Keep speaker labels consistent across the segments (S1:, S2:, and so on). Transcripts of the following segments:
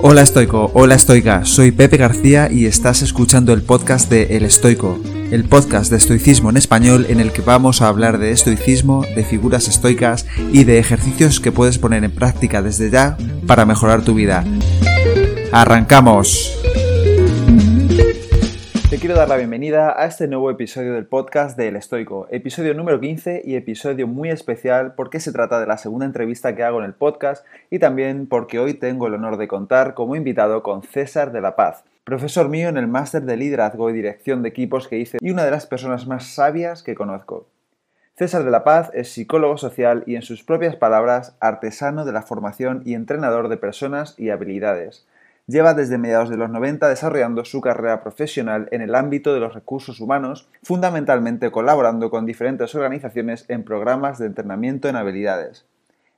S1: Hola estoico, hola estoica, soy Pepe García y estás escuchando el podcast de El Estoico, el podcast de estoicismo en español en el que vamos a hablar de estoicismo, de figuras estoicas y de ejercicios que puedes poner en práctica desde ya para mejorar tu vida. ¡Arrancamos! Te quiero dar la bienvenida a este nuevo episodio del podcast de El Estoico, episodio número 15 y episodio muy especial porque se trata de la segunda entrevista que hago en el podcast y también porque hoy tengo el honor de contar como invitado con César de la Paz, profesor mío en el máster de liderazgo y dirección de equipos que hice y una de las personas más sabias que conozco. César de la Paz es psicólogo social y en sus propias palabras artesano de la formación y entrenador de personas y habilidades lleva desde mediados de los 90 desarrollando su carrera profesional en el ámbito de los recursos humanos, fundamentalmente colaborando con diferentes organizaciones en programas de entrenamiento en habilidades.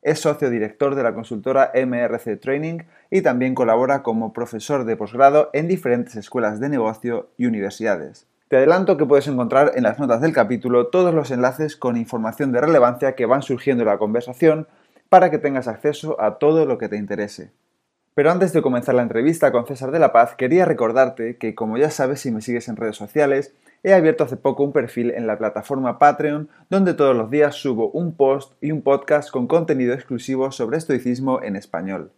S1: Es socio director de la consultora MRC Training y también colabora como profesor de posgrado en diferentes escuelas de negocio y universidades. Te adelanto que puedes encontrar en las notas del capítulo todos los enlaces con información de relevancia que van surgiendo en la conversación para que tengas acceso a todo lo que te interese. Pero antes de comenzar la entrevista con César de la Paz, quería recordarte que, como ya sabes si me sigues en redes sociales, he abierto hace poco un perfil en la plataforma Patreon donde todos los días subo un post y un podcast con contenido exclusivo sobre estoicismo en español.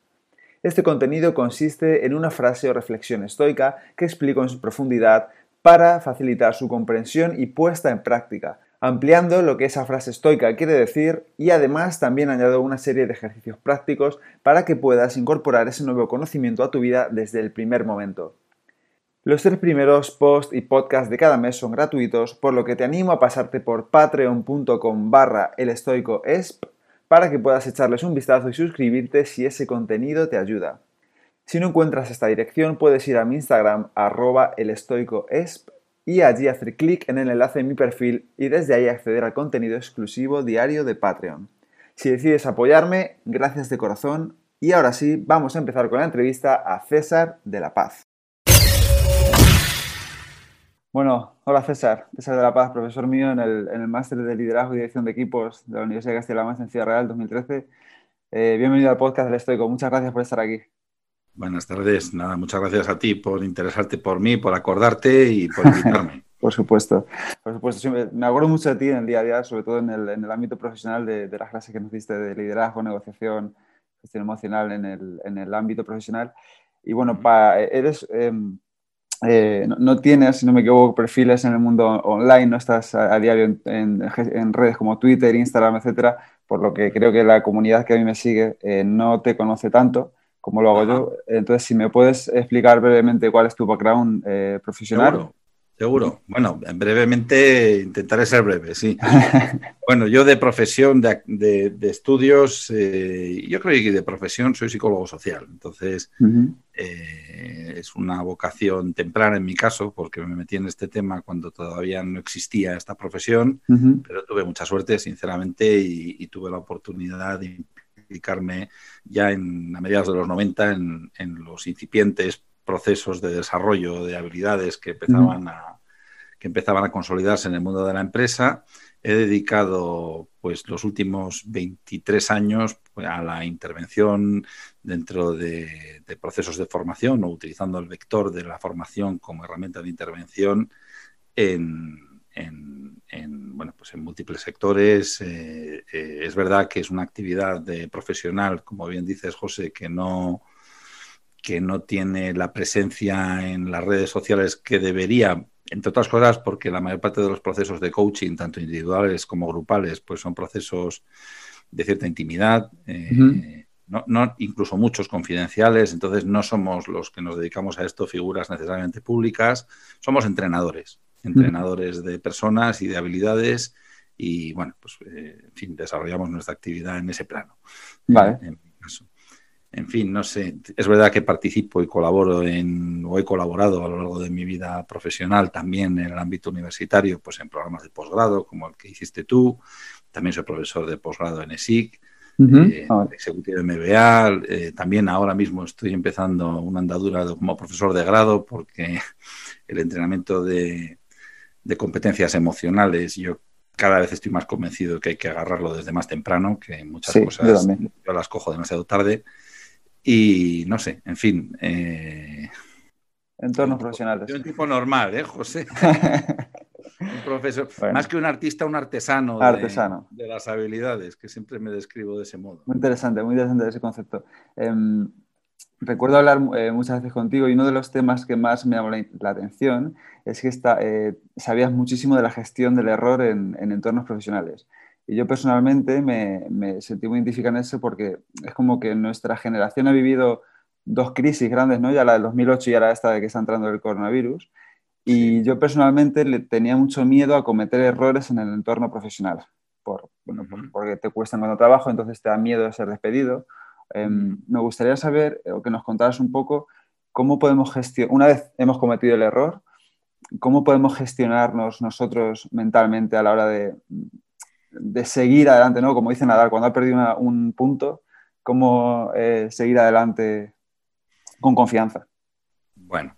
S1: Este contenido consiste en una frase o reflexión estoica que explico en su profundidad para facilitar su comprensión y puesta en práctica, ampliando lo que esa frase estoica quiere decir y además también añado una serie de ejercicios prácticos para que puedas incorporar ese nuevo conocimiento a tu vida desde el primer momento. Los tres primeros posts y podcasts de cada mes son gratuitos, por lo que te animo a pasarte por patreon.com barra elestoicoesp para que puedas echarles un vistazo y suscribirte si ese contenido te ayuda. Si no encuentras esta dirección, puedes ir a mi Instagram arroba elestoicoesp y allí hacer clic en el enlace de mi perfil y desde ahí acceder al contenido exclusivo diario de Patreon. Si decides apoyarme, gracias de corazón y ahora sí, vamos a empezar con la entrevista a César de la Paz. Bueno, hola César, César de la Paz, profesor mío en el, máster de liderazgo y dirección de equipos de la Universidad de Castilla-La Mancha en Ciudad Real 2013. Eh, bienvenido al podcast del Estoico, muchas gracias por estar aquí.
S2: Buenas tardes. Nada, muchas gracias a ti por interesarte por mí, por acordarte y por invitarme.
S1: por supuesto. Por supuesto. me acuerdo mucho de ti en el día a día, sobre todo en el, en el ámbito profesional de, de, las clases que nos diste de liderazgo, negociación, gestión emocional en el, en el ámbito profesional. Y bueno, eres... Em, eh, no, tienes, si no me equivoco, perfiles en el mundo online, no estás a, diario en, en, redes como Twitter, Instagram, etcétera, por lo que creo que la comunidad que a mí me sigue eh, no te conoce tanto como lo hago yo. Entonces, si me puedes explicar brevemente cuál es tu background eh, profesional.
S2: Seguro, seguro. Bueno, brevemente intentaré ser breve, sí. bueno, yo de profesión, de, estudios, eh, yo creo que de profesión soy psicólogo social. Entonces, eh, es una vocación temprana en mi caso, porque me metí en este tema cuando todavía no existía esta profesión, pero tuve mucha suerte, sinceramente, y, y tuve la oportunidad de ya en, a mediados de los 90 en, los incipientes procesos de desarrollo de habilidades que empezaban, a, que empezaban a consolidarse en el mundo de la empresa. He dedicado pues, los últimos 23 años pues, a la intervención dentro de, procesos de formación o utilizando el vector de la formación como herramienta de intervención en, en, bueno, pues en múltiples sectores. Eh, eh, es verdad que es una actividad de profesional, como bien dices, José, que no, que no tiene la presencia en las redes sociales que debería, entre otras cosas porque la mayor parte de los procesos de coaching, tanto individuales como grupales, pues son procesos de cierta intimidad. Eh, no, no, incluso muchos confidenciales, entonces no somos los que nos dedicamos a esto figuras necesariamente públicas, somos entrenadores entrenadores de personas y de habilidades y bueno, pues eh, en fin, desarrollamos nuestra actividad en ese plano.
S1: Vale.
S2: En, fin, no sé, es verdad que participo y colaboro en, o he colaborado a lo largo de mi vida profesional también en el ámbito universitario, pues en programas de posgrado como el que hiciste tú, también soy profesor de posgrado en ESIC, eh, ejecutivo de MBA, eh, también ahora mismo estoy empezando una andadura como profesor de grado porque el entrenamiento de, de competencias emocionales, yo cada vez estoy más convencido que hay que agarrarlo desde más temprano, que muchas cosas yo, las cojo demasiado tarde. y no sé, en fin. Eh,
S1: Entornos profesionales.
S2: Yo un tipo normal, ¿eh, José? un profesor, más que un artista, un artesano,
S1: artesano.
S2: De, las habilidades, que siempre me describo de ese modo.
S1: Muy interesante, muy interesante ese concepto. Em, recuerdo hablar eh, muchas veces contigo y uno de los temas que más me llamó la, atención es que eh, sabías muchísimo de la gestión del error en, entornos profesionales. Y yo personalmente me, me, sentí muy identificado en eso porque es como que nuestra generación ha vivido dos crisis grandes, ¿no? Ya la del 2008 y ahora esta de que está entrando el coronavirus. Y yo personalmente le tenía mucho miedo a cometer errores en el entorno profesional, por, bueno, porque te cuesta cuando trabajo, entonces te da miedo de ser despedido. Em, me gustaría saber, o que nos contaras un poco, cómo podemos gestionar, una vez hemos cometido el error, cómo podemos gestionarnos nosotros mentalmente a la hora de, de seguir adelante, ¿no? Como dice Nadal, cuando ha perdido un punto, cómo eh, seguir adelante con confianza.
S2: Bueno,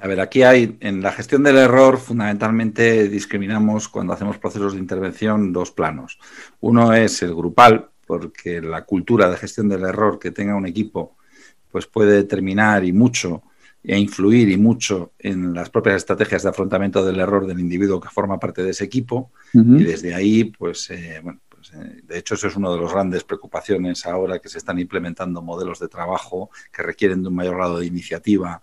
S2: a ver, aquí hay, en la gestión del error, fundamentalmente discriminamos cuando hacemos procesos de intervención dos planos. Uno es el grupal, porque la cultura de gestión del error que tenga un equipo, pues puede determinar y mucho e influir y mucho en las propias estrategias de afrontamiento del error del individuo que forma parte de ese equipo. Y desde ahí, pues, eh, bueno, pues, eh, de hecho, eso es una de las grandes preocupaciones ahora que se están implementando modelos de trabajo que requieren de un mayor grado de iniciativa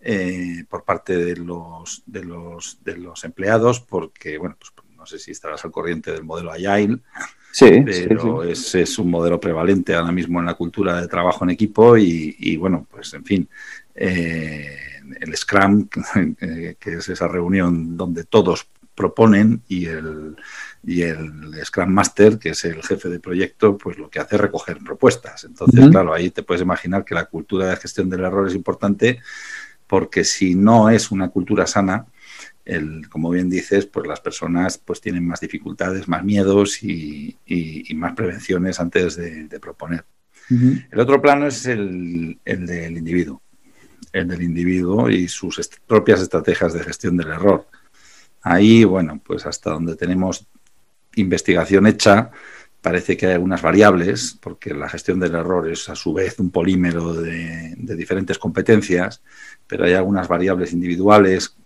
S2: eh, por parte de los, de, los, de los empleados, porque, bueno, pues no sé si estarás al corriente del modelo Agile, sí, pero Es, un modelo prevalente ahora mismo en la cultura de trabajo en equipo y, bueno, pues en fin, eh, el Scrum, eh, que es esa reunión donde todos proponen y el, y el Scrum Master, que es el jefe de proyecto, pues lo que hace es recoger propuestas. Entonces, claro, ahí te puedes imaginar que la cultura de gestión del error es importante porque si no es una cultura sana, el, como bien dices, pues las personas pues tienen más dificultades, más miedos y, más prevenciones antes de, proponer. El otro plano es el, del individuo, el del individuo y sus propias estrategias de gestión del error. Ahí, bueno, pues hasta donde tenemos investigación hecha, parece que hay algunas variables, porque la gestión del error es a su vez un polímero de diferentes competencias, pero hay algunas variables individuales.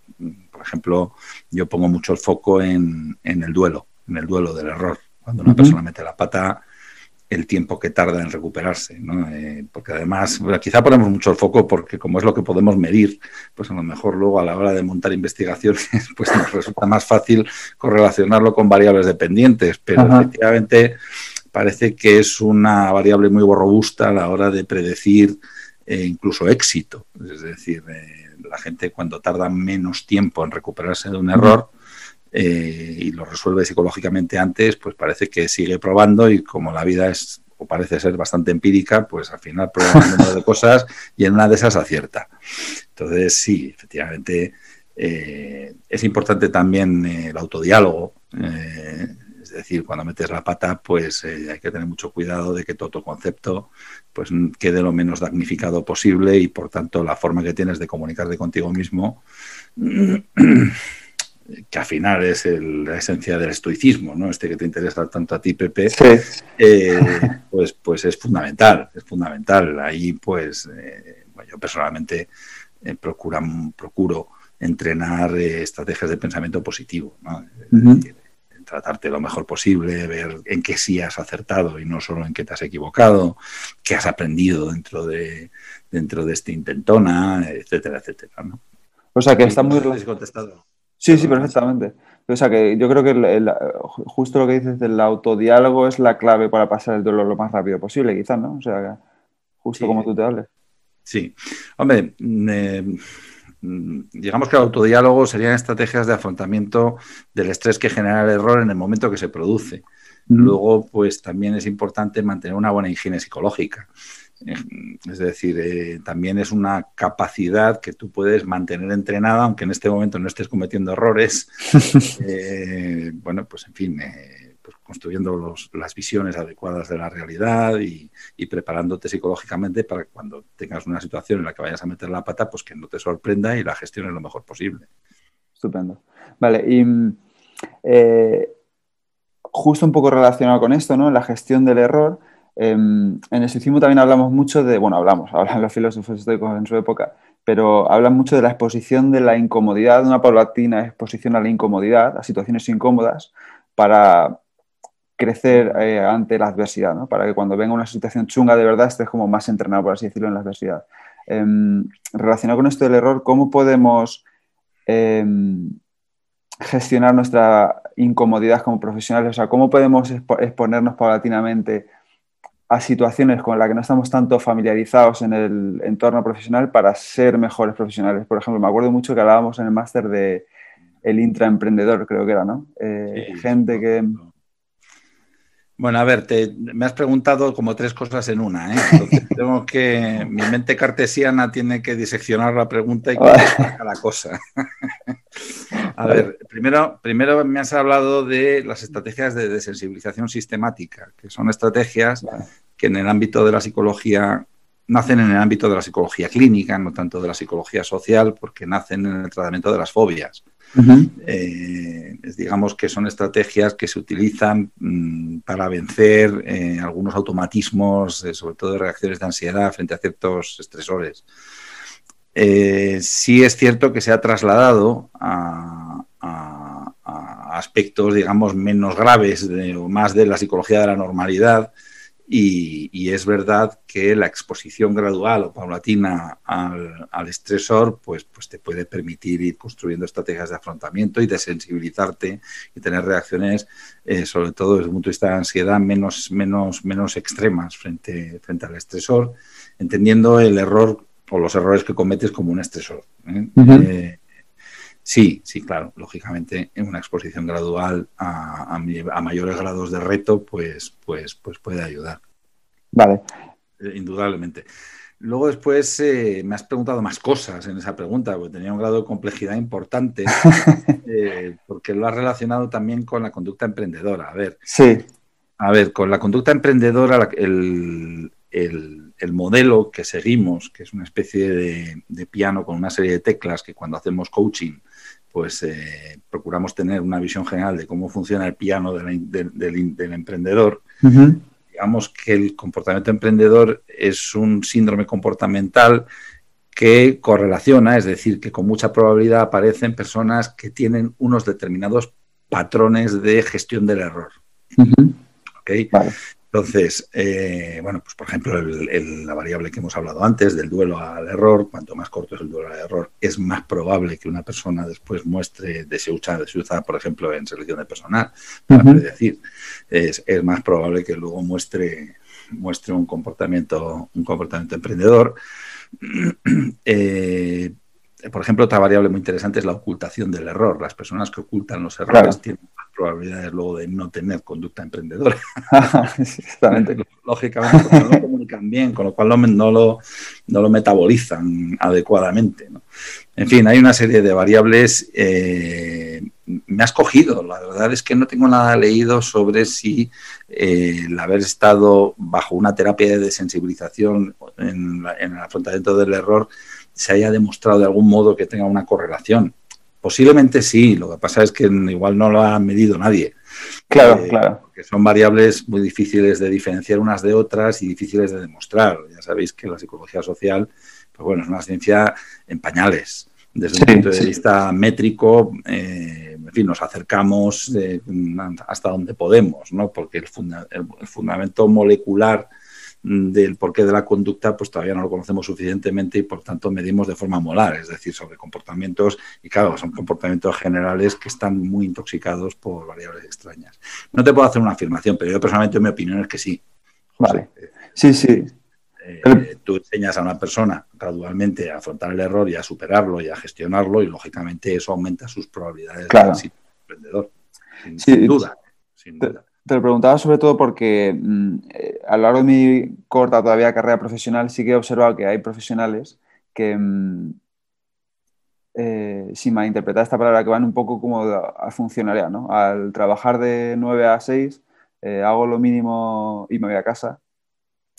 S2: Por ejemplo, yo pongo mucho el foco en, el duelo, en el duelo del error. Cuando una persona mete la pata, el tiempo que tarda en recuperarse, eh, porque además, quizá ponemos mucho el foco porque como es lo que podemos medir, pues a lo mejor luego a la hora de montar investigaciones, pues nos resulta más fácil correlacionarlo con variables dependientes, pero efectivamente parece que es una variable muy robusta a la hora de predecir e incluso éxito. Es decir, eh, la gente cuando tarda menos tiempo en recuperarse de un error eh, y lo resuelve psicológicamente antes, pues parece que sigue probando y como la vida es o parece ser bastante empírica, pues al final prueba un número de cosas y en una de esas acierta. Entonces, sí, efectivamente, eh, es importante también el autodiálogo. Decir, cuando metes la pata, pues eh, hay que tener mucho cuidado de que todo tu concepto pues, quede lo menos damnificado posible y, por tanto, la forma que tienes de comunicarte contigo mismo, que al final es la esencia del estoicismo, ¿no? Este que te interesa tanto a ti, Pepe, eh, pues, pues es fundamental, es fundamental. Ahí, pues, eh, yo personalmente procuro entrenar estrategias de pensamiento positivo, ¿no? Tratarte lo mejor posible, ver en qué sí has acertado y no solo en qué te has equivocado, qué has aprendido dentro de, dentro de este intentona, etcétera, etcétera.
S1: O sea que está muy... contestado. Sí, sí, perfectamente. O sea que yo creo que justo lo que dices del autodiálogo es la clave para pasar el dolor lo más rápido posible, quizás, ¿no? O sea, justo como tú te hables.
S2: Sí. Hombre, eh, Mm, digamos que el autodiálogo serían estrategias de afrontamiento del estrés que genera el error en el momento que se produce. Luego, pues también es importante mantener una buena higiene psicológica. Eh, es decir, eh, también es una capacidad que tú puedes mantener entrenada, aunque en este momento no estés cometiendo errores. Eh, bueno, pues en fin, construyendo las visiones adecuadas de la realidad y, preparándote psicológicamente para cuando tengas una situación en la que vayas a meter la pata, pues que no te sorprenda y la gestiones lo mejor posible.
S1: Estupendo. Vale, y eh, justo un poco relacionado con esto, ¿no? La gestión del error. Em, en el también hablamos mucho de, bueno, hablamos, hablan los filósofos estoicos en su época, pero hablan mucho de la exposición de la incomodidad, de una paulatina exposición a la incomodidad, a situaciones incómodas, para crecer eh, ante la adversidad, ¿no? para que cuando venga una situación chunga de verdad estés como más entrenado, por así decirlo, en la adversidad. Em, relacionado con esto del error, ¿cómo podemos em, gestionar nuestra incomodidad como profesionales? O sea, ¿cómo podemos exponernos paulatinamente a situaciones con las que no estamos tanto familiarizados en el entorno profesional para ser mejores profesionales. Por ejemplo, me acuerdo mucho que hablábamos en el máster de el intraemprendedor, creo que era, ¿no? Eh, gente que...
S2: Bueno, a ver, te, me has preguntado como tres cosas en una, ¿eh? Entonces tengo que, mi mente cartesiana tiene que diseccionar la pregunta y que la cosa. a ver, primero, primero me has hablado de las estrategias de desensibilización sistemática, que son estrategias que en el ámbito de la psicología nacen en el ámbito de la psicología clínica, no tanto de la psicología social, porque nacen en el tratamiento de las fobias. Eh, digamos que son estrategias que se utilizan mm, para vencer eh, algunos automatismos, eh, sobre todo de reacciones de ansiedad frente a ciertos estresores. sí es cierto que se ha trasladado a, aspectos, digamos, menos graves o más de la psicología de la normalidad, y, es verdad que la exposición gradual o paulatina al, estresor pues, pues te puede permitir ir construyendo estrategias de afrontamiento y de sensibilizarte y tener reacciones, eh, sobre todo desde el punto de vista de ansiedad, menos, menos, menos extremas frente, frente al estresor, entendiendo el error o los errores que cometes como un estresor. ¿eh? Sí, sí, claro, lógicamente en una exposición gradual a, mayores grados de reto, pues, pues, pues puede ayudar.
S1: Vale.
S2: Eh, indudablemente. Luego después eh, me has preguntado más cosas en esa pregunta, porque tenía un grado de complejidad importante, eh, porque lo has relacionado también con la conducta emprendedora. A ver.
S1: Sí.
S2: A ver, con la conducta emprendedora, el, el, modelo que seguimos, que es una especie de, de, piano con una serie de teclas que cuando hacemos coaching pues eh, procuramos tener una visión general de cómo funciona el piano del, emprendedor. Digamos que el comportamiento emprendedor es un síndrome comportamental que correlaciona, es decir, que con mucha probabilidad aparecen personas que tienen unos determinados patrones de gestión del error. Entonces, eh, bueno, pues por ejemplo, la variable que hemos hablado antes del duelo al error, cuanto más corto es el duelo al error, es más probable que una persona después muestre deseucha, deseucha por ejemplo, en selección de personal, para decir, es, más probable que luego muestre, muestre un comportamiento, un comportamiento emprendedor. Eh, por ejemplo, otra variable muy interesante es la ocultación del error. Las personas que ocultan los errores tienen más probabilidades luego de no tener conducta emprendedora. Lógicamente, porque no lo comunican bien, con lo cual no, lo, no lo metabolizan adecuadamente. En fin, hay una serie de variables. Eh, me has cogido. La verdad es que no tengo nada leído sobre si eh, el haber estado bajo una terapia de desensibilización en, en el afrontamiento del error se haya demostrado de algún modo que tenga una correlación. Posiblemente sí, lo que pasa es que igual no lo ha medido nadie.
S1: Claro, eh, claro.
S2: Porque son variables muy difíciles de diferenciar unas de otras y difíciles de demostrar. Ya sabéis que la psicología social, pues bueno, es una ciencia en pañales. Desde un punto de vista métrico, eh, en fin, nos acercamos eh, hasta donde podemos, ¿no? Porque el fundamento molecular del porqué de la conducta, pues todavía no lo conocemos suficientemente y por tanto medimos de forma molar, es decir, sobre comportamientos, y claro, son comportamientos generales que están muy intoxicados por variables extrañas. No te puedo hacer una afirmación, pero yo personalmente mi opinión es que sí.
S1: vale. Sí, sí.
S2: Eh, tú enseñas a una persona gradualmente a afrontar el error y a superarlo y a gestionarlo y lógicamente eso aumenta sus probabilidades
S1: de
S2: ser emprendedor. Sin, duda. Sin duda.
S1: Te lo preguntaba sobre todo porque mm, eh, a lo largo de mi corta todavía carrera profesional sí que he observado que hay profesionales que, mm, eh, sin malinterpretar esta palabra, que van un poco como a funcionaria, ¿no? Al trabajar de 9 a 6, eh, hago lo mínimo y me voy a casa.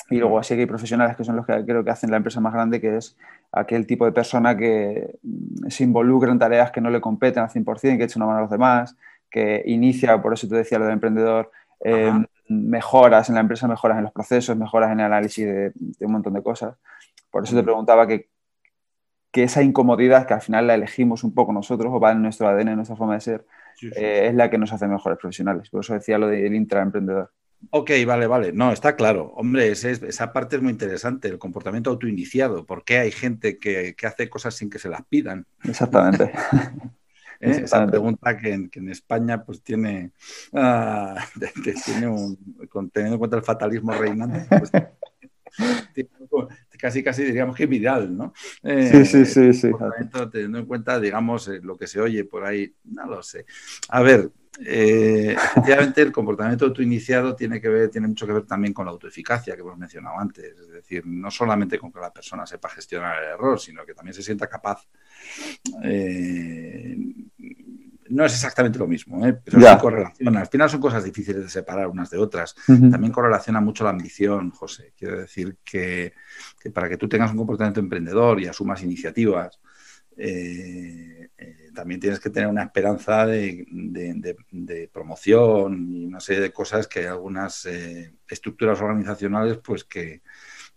S1: Y luego así que hay profesionales que son los que creo que hacen la empresa más grande, que es aquel tipo de persona que mm, se involucra en tareas que no le competen al 100%, que echa una mano a los demás, que inicia, por eso te decía lo del emprendedor, em, mejoras en la empresa, mejoras en los procesos, mejoras en el análisis de, un montón de cosas. Por eso te preguntaba que, que, esa incomodidad que al final la elegimos un poco nosotros o va en nuestro ADN, en nuestra forma de ser, eh, es la que nos hace mejores profesionales. Por eso decía lo del intraemprendedor.
S2: Ok, vale, vale. No, está claro. Hombre, esa parte es muy interesante, el comportamiento autoiniciado. ¿Por qué hay gente que, hace cosas sin que se las pidan?
S1: Exactamente.
S2: ¿Eh? Esa pregunta que en, España pues tiene, uh, tiene un, teniendo en cuenta el fatalismo reinante, pues, casi casi diríamos que viral, ¿no?
S1: sí, sí, sí, sí.
S2: Teniendo en cuenta, digamos, eh, lo que se oye por ahí, no lo sé. A ver, eh, efectivamente, el comportamiento autoiniciado tiene que ver, tiene mucho que ver también con la autoeficacia que hemos mencionado antes. Es decir, no solamente con que la persona sepa gestionar el error, sino que también se sienta capaz. Eh, no es exactamente lo mismo, ¿eh? pero sí correlaciona. Al final son cosas difíciles de separar unas de otras. También correlaciona mucho la ambición, José. Quiero decir que, para que tú tengas un comportamiento emprendedor y asumas iniciativas, eh, también tienes que tener una esperanza de, promoción y una serie de cosas que hay algunas eh, estructuras organizacionales pues que,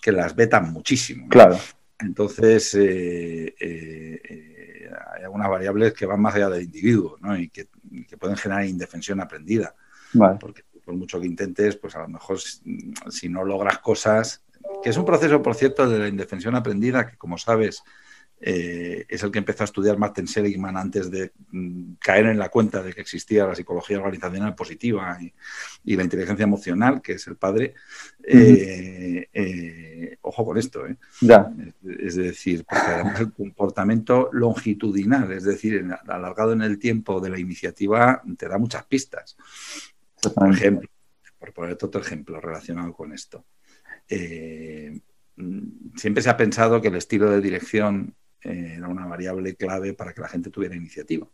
S2: las vetan muchísimo.
S1: Claro.
S2: Entonces, eh, eh, hay algunas variables que van más allá del individuo y que, pueden generar indefensión aprendida. Porque por mucho que intentes, pues a lo mejor si no logras cosas, que es un proceso, por cierto, de la indefensión aprendida, que como sabes, eh, es el que empezó a estudiar Martin Seligman antes de mm, caer en la cuenta de que existía la psicología organizacional positiva y, la inteligencia emocional, que es el padre. Eh, eh, ojo con esto, Es, decir, porque además el comportamiento longitudinal, es decir, alargado en el tiempo de la iniciativa, te da muchas pistas. Por ejemplo, por poner otro ejemplo relacionado con esto. Mm, siempre se ha pensado que el estilo de dirección era una variable clave para que la gente tuviera iniciativa.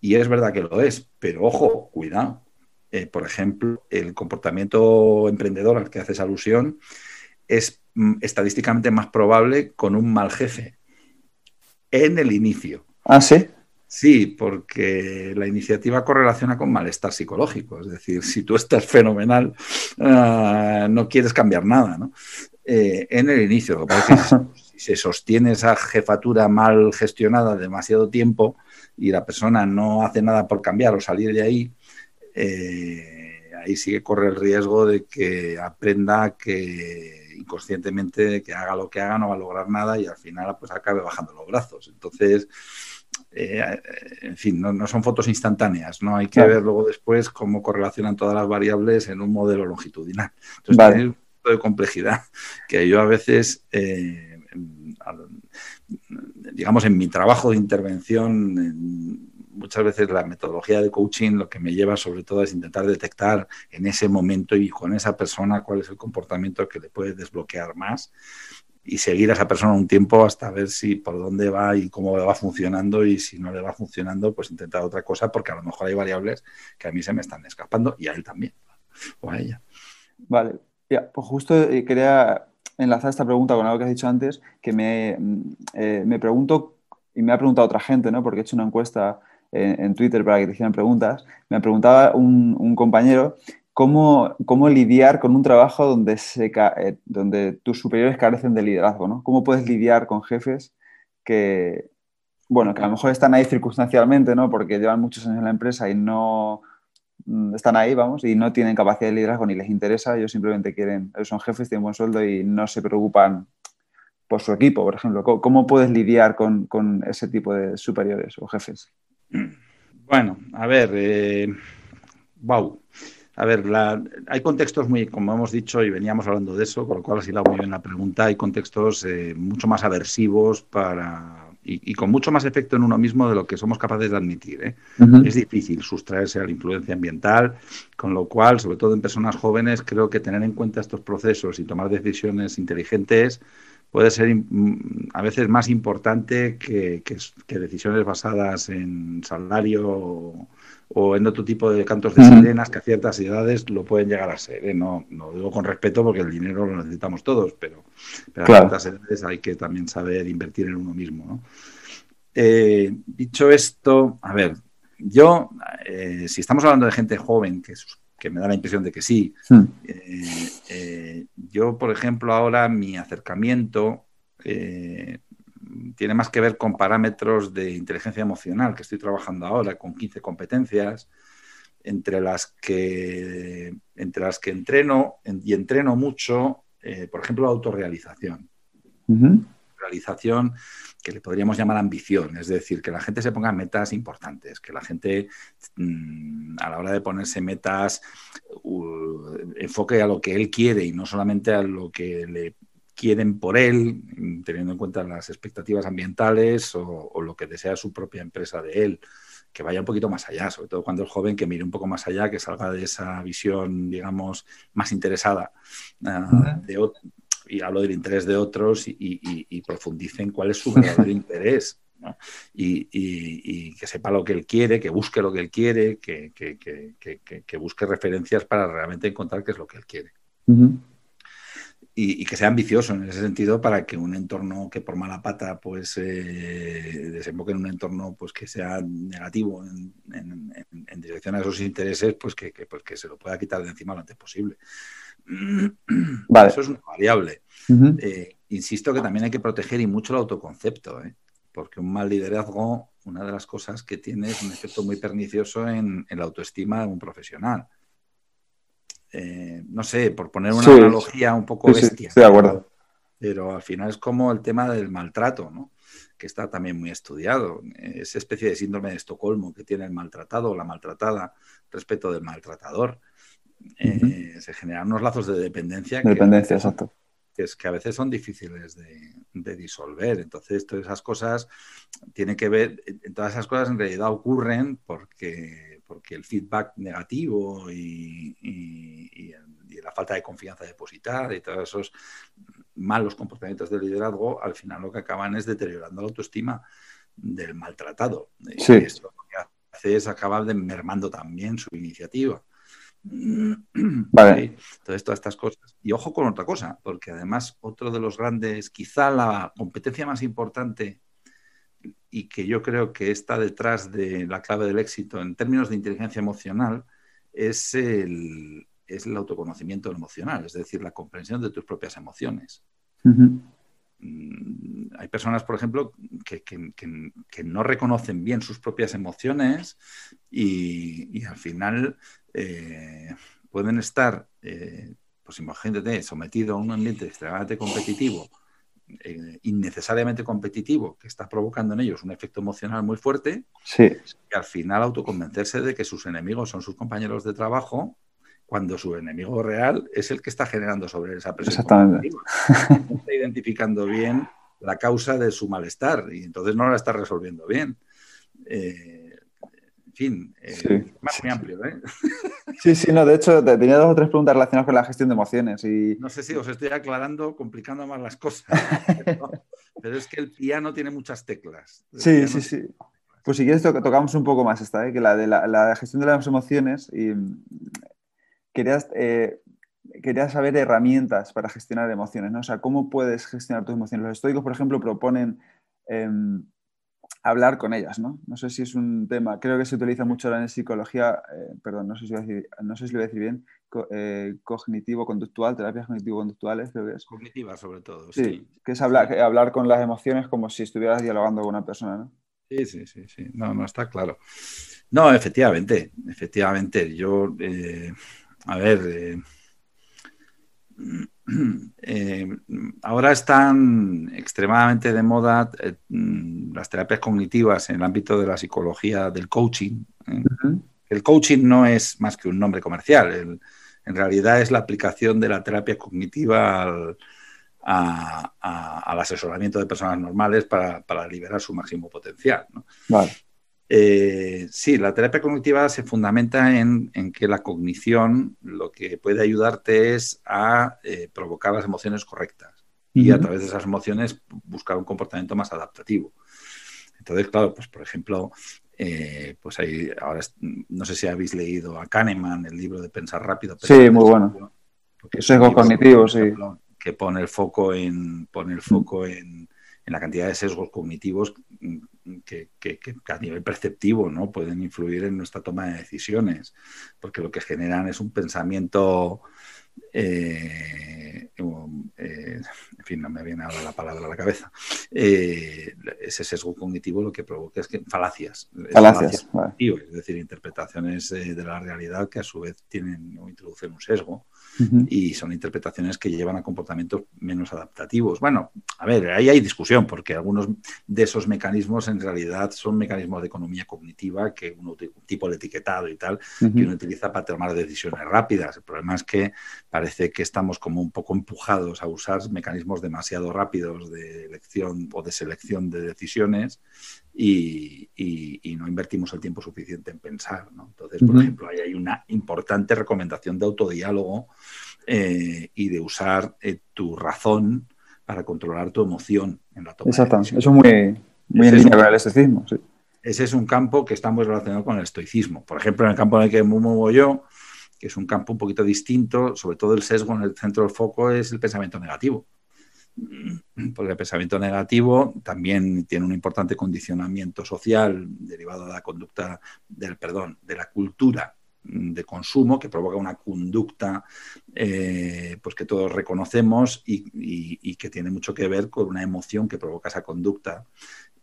S2: Y es verdad que lo es, pero ojo, cuidado. Eh, por ejemplo, el comportamiento emprendedor al que haces alusión es mm, estadísticamente más probable con un mal jefe en el inicio.
S1: Ah, sí.
S2: Sí, porque la iniciativa correlaciona con malestar psicológico. Es decir, si tú estás fenomenal, ah, no quieres cambiar nada. ¿no? Eh, en el inicio, lo que se sostiene esa jefatura mal gestionada demasiado tiempo y la persona no hace nada por cambiar o salir de ahí, eh, ahí sí que corre el riesgo de que aprenda que inconscientemente que haga lo que haga no va a lograr nada y al final pues acabe bajando los brazos. Entonces, eh, en fin, no, son fotos instantáneas, ¿no? Hay que ver luego después cómo correlacionan todas las variables en un modelo longitudinal. Entonces, tiene un punto de complejidad que yo a veces... Eh, digamos, en mi trabajo de intervención, muchas veces la metodología de coaching lo que me lleva sobre todo es intentar detectar en ese momento y con esa persona cuál es el comportamiento que le puede desbloquear más y seguir a esa persona un tiempo hasta ver si por dónde va y cómo va funcionando y si no le va funcionando, pues intentar otra cosa porque a lo mejor hay variables que a mí se me están escapando y a él también o a ella.
S1: Vale, ya, pues justo eh, quería enlazar esta pregunta con algo que has dicho antes, que me, mm, eh, me pregunto, y me ha preguntado otra gente, ¿no? porque he hecho una encuesta en, Twitter para que te hicieran preguntas, me preguntaba un, un compañero cómo, cómo, lidiar con un trabajo donde, se, eh, donde tus superiores carecen de liderazgo, ¿no? ¿Cómo puedes lidiar con jefes que, bueno, que a lo mejor están ahí circunstancialmente, ¿no? Porque llevan muchos años en la empresa y no, Mm, están ahí, vamos, y no tienen capacidad de liderazgo ni les interesa, ellos simplemente quieren, ellos son jefes, tienen buen sueldo y no se preocupan por su equipo, por ejemplo. ¿Cómo, puedes lidiar con, ese tipo de superiores o jefes?
S2: Bueno, a ver, wow. Eh, a ver, hay contextos muy, como hemos dicho y veníamos hablando de eso, con lo cual ha sido muy bien la pregunta, hay contextos eh, mucho más aversivos para y, con mucho más efecto en uno mismo de lo que somos capaces de admitir. ¿eh? Es difícil sustraerse a la influencia ambiental, con lo cual, sobre todo en personas jóvenes, creo que tener en cuenta estos procesos y tomar decisiones inteligentes puede ser mm, a veces más importante que, decisiones basadas en salario o, en otro tipo de cantos de sirenas que a ciertas edades lo pueden llegar a ser. ¿eh? No, no digo con respeto porque el dinero lo necesitamos todos, pero, a ciertas edades hay que también saber invertir en uno mismo. Eh, dicho esto, a ver, yo, eh, si estamos hablando de gente joven que que me da la impresión de que sí.
S1: Hmm.
S2: Eh, eh, yo, por ejemplo, ahora mi acercamiento eh, tiene más que ver con parámetros de inteligencia emocional que estoy trabajando ahora, con 15 competencias, entre las que, entre las que entreno y entreno mucho, por ejemplo, la autorrealización. Realización que le podríamos llamar ambición, es decir, que la gente se ponga metas importantes, que la gente mm, a la hora de ponerse metas enfoque a lo que él quiere y no solamente a lo que le quieren por él, teniendo en cuenta las expectativas ambientales o, lo que desea su propia empresa de él que vaya un poquito más allá, sobre todo cuando es joven, que mire un poco más allá, que salga de esa visión, digamos, más interesada uh, de, y hablo del interés de otros y, profundicen cuál es su verdadero interés. Y, que sepa lo que él quiere, que busque lo que él quiere, que, que, busque referencias para realmente encontrar qué es lo que él quiere. y, que sea ambicioso en ese sentido para que un entorno que por mala pata pues eh, desemboque en un entorno pues que sea negativo en, dirección a esos intereses pues que, pues que se lo pueda quitar de encima lo antes posible. Eso es una variable. Eh, insisto que también hay que proteger y mucho el autoconcepto, ¿eh? porque un mal liderazgo, una de las cosas que tiene es un efecto muy pernicioso en, la autoestima de un profesional. Eh, no sé, por poner una analogía un poco bestia.
S1: de acuerdo.
S2: Pero al final es como el tema del maltrato, ¿no? que está también muy estudiado. Esa especie de síndrome de Estocolmo que tiene el maltratado o la maltratada respecto del maltratador. Eh, se generan unos lazos de dependencia.
S1: dependencia, exacto.
S2: Que, es, que a veces son difíciles de, disolver. Entonces, todas esas cosas tienen que ver, todas esas cosas en realidad ocurren porque, porque el feedback negativo y, la falta de confianza depositada y todos esos malos comportamientos de liderazgo, al final lo que acaban es deteriorando la autoestima del maltratado.
S1: Sí.
S2: Y esto lo que hace es acabar de mermando también su iniciativa.
S1: Vale.
S2: Entonces, todas estas cosas. Y ojo con otra cosa, porque además otro de los grandes, quizá la competencia más importante y que yo creo que está detrás de la clave del éxito en términos de inteligencia emocional es el, es el autoconocimiento emocional, es decir, la comprensión de tus propias emociones. Mm, hay personas, por ejemplo, que, no reconocen bien sus propias emociones y, al final eh, pueden estar, eh, pues imagínate, sometido a un ambiente extremadamente competitivo, eh, innecesariamente competitivo, que está provocando en ellos un efecto emocional muy fuerte,
S1: sí.
S2: y al final autoconvencerse de que sus enemigos son sus compañeros de trabajo cuando su enemigo real es el que está generando sobre esa presión.
S1: Exactamente.
S2: No está identificando bien la causa de su malestar y entonces no la está resolviendo bien. Eh, en fin, eh, más muy amplio, ¿eh?
S1: Sí, sí, no, de hecho tenía dos o tres preguntas relacionadas con la gestión de emociones y...
S2: No sé si os estoy aclarando, complicando más las cosas, pero, es que el piano tiene muchas teclas.
S1: sí, sí, sí. Pues si quieres tocamos un poco más esta, ¿eh? que la de la, la, gestión de las emociones y querías, eh, saber herramientas para gestionar emociones, ¿no? O sea, ¿cómo puedes gestionar tus emociones? Los estoicos, por ejemplo, proponen em, hablar con ellas, ¿no? No sé si es un tema, creo que se utiliza mucho ahora en psicología, eh, perdón, no sé, si no sé si lo voy a decir bien, eh, cognitivo-conductual, terapias cognitivo-conductuales, creo que es.
S2: Cognitiva, sobre todo,
S1: sí. Que es hablar, hablar con las emociones como si estuvieras dialogando con una persona, ¿no?
S2: Sí, sí, sí, sí. No, no está claro. No, efectivamente, efectivamente. Yo a ver, eh, eh, ahora están extremadamente de moda eh, mm, las terapias cognitivas en el ámbito de la psicología del coaching. El coaching no es más que un nombre comercial, en realidad es la aplicación de la terapia cognitiva al, asesoramiento de personas normales para, liberar su máximo potencial.
S1: Vale.
S2: Eh, sí, la terapia cognitiva se fundamenta en, que la cognición lo que puede ayudarte es a eh, provocar las emociones correctas y a través de esas emociones buscar un comportamiento más adaptativo. Entonces, claro, pues por ejemplo, eh, pues ahí ahora no sé si habéis leído a Kahneman el libro de Pensar rápido.
S1: sí, muy bueno. Sesgos cognitivos, sí.
S2: Que pone el foco en pone el foco en, en la cantidad de sesgos cognitivos que, a nivel perceptivo ¿no? pueden influir en nuestra toma de decisiones, porque lo que generan es un pensamiento eh, eh, en fin, no me viene ahora la palabra a la cabeza, eh, ese sesgo cognitivo lo que provoca es que falacias.
S1: Falacias,
S2: es decir, interpretaciones de la realidad que a su vez tienen o introducen un sesgo y son interpretaciones que llevan a comportamientos menos adaptativos. Bueno, a ver, ahí hay discusión porque algunos de esos mecanismos en realidad son mecanismos de economía cognitiva que uno tipo de etiquetado y tal, que uno utiliza para tomar decisiones rápidas. El problema es que parece que estamos como un poco empujados a usar mecanismos demasiado rápidos de elección o de selección de decisiones y, no invertimos el tiempo suficiente en pensar. Entonces, por ejemplo, ahí hay una importante recomendación de autodiálogo eh, y de usar eh, tu razón para controlar tu emoción en la toma
S1: Exactamente. Eso es muy, muy en línea con el estoicismo.
S2: Ese es un campo que está muy relacionado con el estoicismo. Por ejemplo, en el campo en el que me muevo yo, que es un campo un poquito distinto, sobre todo el sesgo en el centro del foco es el pensamiento negativo. Porque el pensamiento negativo también tiene un importante condicionamiento social derivado de la conducta del perdón, de la cultura de consumo que provoca una conducta eh, pues que todos reconocemos y, que tiene mucho que ver con una emoción que provoca esa conducta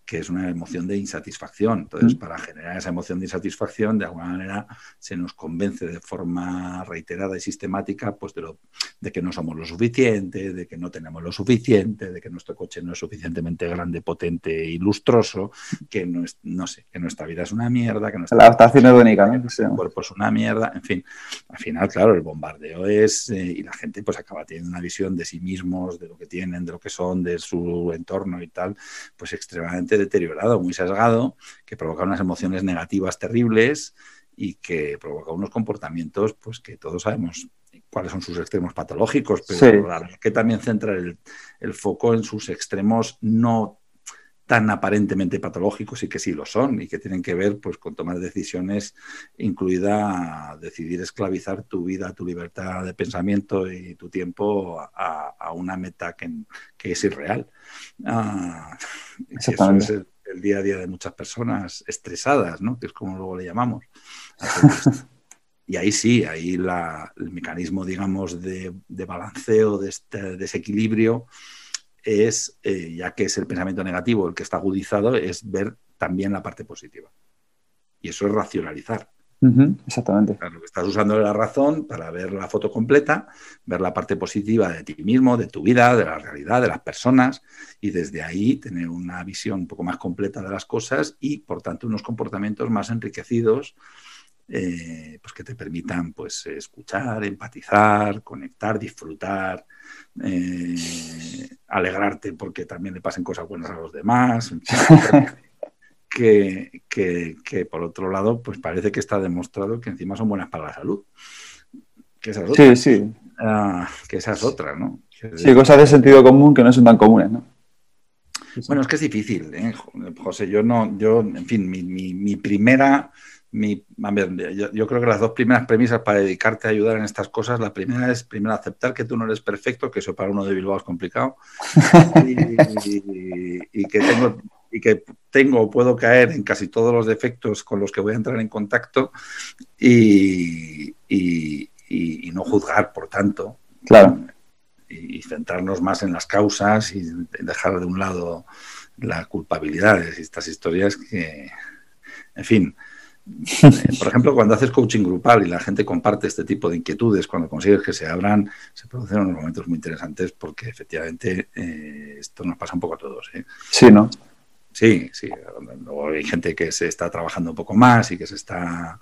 S2: que es una emoción de insatisfacción. Entonces, para generar esa emoción de insatisfacción, de alguna manera se nos convence de forma reiterada y sistemática pues, de, lo, de que no somos lo suficiente, de que no tenemos lo suficiente, de que nuestro coche no es suficientemente grande, potente y lustroso, que no, es, no sé, que nuestra vida es una mierda, que nuestra
S1: La adaptación única, ¿no?
S2: El cuerpo es una mierda, en fin. Al final, claro, el bombardeo es, eh, y la gente pues acaba teniendo una visión de sí mismos, de lo que tienen, de lo que son, de su entorno y tal, pues extremadamente deteriorado, muy sesgado, que provoca unas emociones negativas terribles y que provoca unos comportamientos pues que todos sabemos cuáles son sus extremos patológicos, pero que también centra el, el, foco en sus extremos no tan aparentemente patológicos y que sí lo son y que tienen que ver pues con tomar decisiones incluida decidir esclavizar tu vida, tu libertad de pensamiento y tu tiempo a, una meta que, que es irreal. Ah, eso es el, día a día de muchas personas estresadas, ¿no? que es como luego le llamamos. Y ahí sí, ahí la, el mecanismo, digamos, de, de balanceo, de este desequilibrio, es, eh, ya que es el pensamiento negativo el que está agudizado, es ver también la parte positiva. Y eso es racionalizar.
S1: exactamente.
S2: Claro, estás usando la razón para ver la foto completa, ver la parte positiva de ti mismo, de tu vida, de la realidad, de las personas, y desde ahí tener una visión un poco más completa de las cosas y, por tanto, unos comportamientos más enriquecidos eh, pues que te permitan pues, escuchar, empatizar, conectar, disfrutar, eh, alegrarte porque también le pasen cosas buenas a los demás. que, que, por otro lado, pues parece que está demostrado que encima son buenas para la salud. Que esa es otra.
S1: Sí, sí.
S2: Ah, que esa es otra, ¿no?
S1: Sí, cosas de sentido común que no son tan comunes, ¿no?
S2: Bueno, es que es difícil, ¿eh? José. Yo no, yo, en fin, mi, mi primera yo, creo que las dos primeras premisas para dedicarte a ayudar en estas cosas, la primera es primero aceptar que tú no eres perfecto, que eso para uno de Bilbao es complicado, y, que tengo y que tengo o puedo caer en casi todos los defectos con los que voy a entrar en contacto y, no juzgar, por tanto.
S1: Claro.
S2: Y, centrarnos más en las causas y dejar de un lado la culpabilidad de estas historias que, en fin, por ejemplo, cuando haces coaching grupal y la gente comparte este tipo de inquietudes, cuando consigues que se abran, se producen unos momentos muy interesantes porque efectivamente eh, esto nos pasa un poco a todos. ¿eh?
S1: Sí, ¿no?
S2: Sí, sí. Luego hay gente que se está trabajando un poco más y que se está,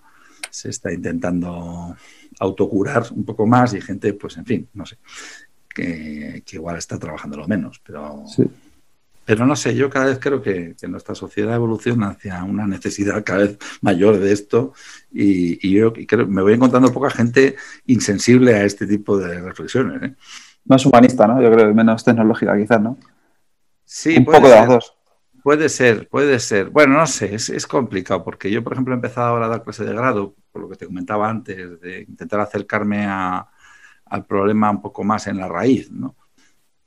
S2: se está intentando autocurar un poco más y gente, pues en fin, no sé, que, que igual está trabajando lo menos, pero... Sí. Pero no sé, yo cada vez creo que, nuestra sociedad evoluciona hacia una necesidad cada vez mayor de esto y, yo creo, me voy encontrando poca gente insensible a este tipo de reflexiones. ¿eh?
S1: Más humanista, ¿no? Yo creo, menos tecnológica quizás, ¿no?
S2: Sí,
S1: un poco de las dos.
S2: Puede ser, puede ser. Bueno, no sé, es, complicado porque yo, por ejemplo, he empezado ahora a dar clase de grado, por lo que te comentaba antes, de intentar acercarme al problema un poco más en la raíz, ¿no?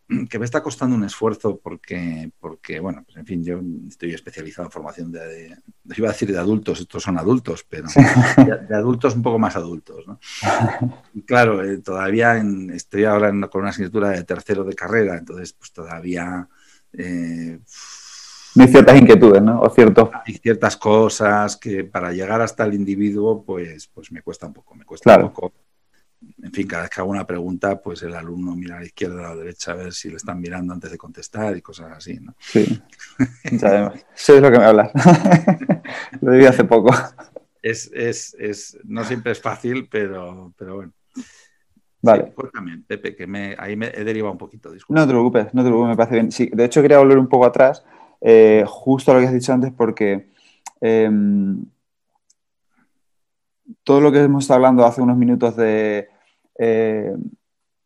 S2: que me está costando un esfuerzo porque, porque bueno, pues en fin, yo estoy especializado en formación de, iba a decir de adultos, estos son adultos, pero de, adultos un poco más adultos, ¿no? Y claro, eh, todavía estoy ahora con una asignatura de tercero de carrera, entonces pues todavía...
S1: Eh, hay ciertas inquietudes, ¿no? O cierto.
S2: Hay ciertas cosas que para llegar hasta el individuo, pues, pues me cuesta un poco, me cuesta un poco en fin, cada vez que hago una pregunta, pues el alumno mira a la izquierda o a la derecha a ver si le están mirando antes de contestar y cosas así, ¿no?
S1: Sí, ya Eso es lo que me hablas. lo viví hace poco.
S2: Es, es, es, no siempre es fácil, pero, pero bueno.
S1: Vale.
S2: pues también, Pepe, que me, ahí me he derivado un poquito,
S1: disculpa. No te preocupes, no te preocupes, me parece bien. Sí, de hecho quería volver un poco atrás, eh, justo a lo que has dicho antes, porque... Em, todo lo que hemos estado hablando hace unos minutos de eh,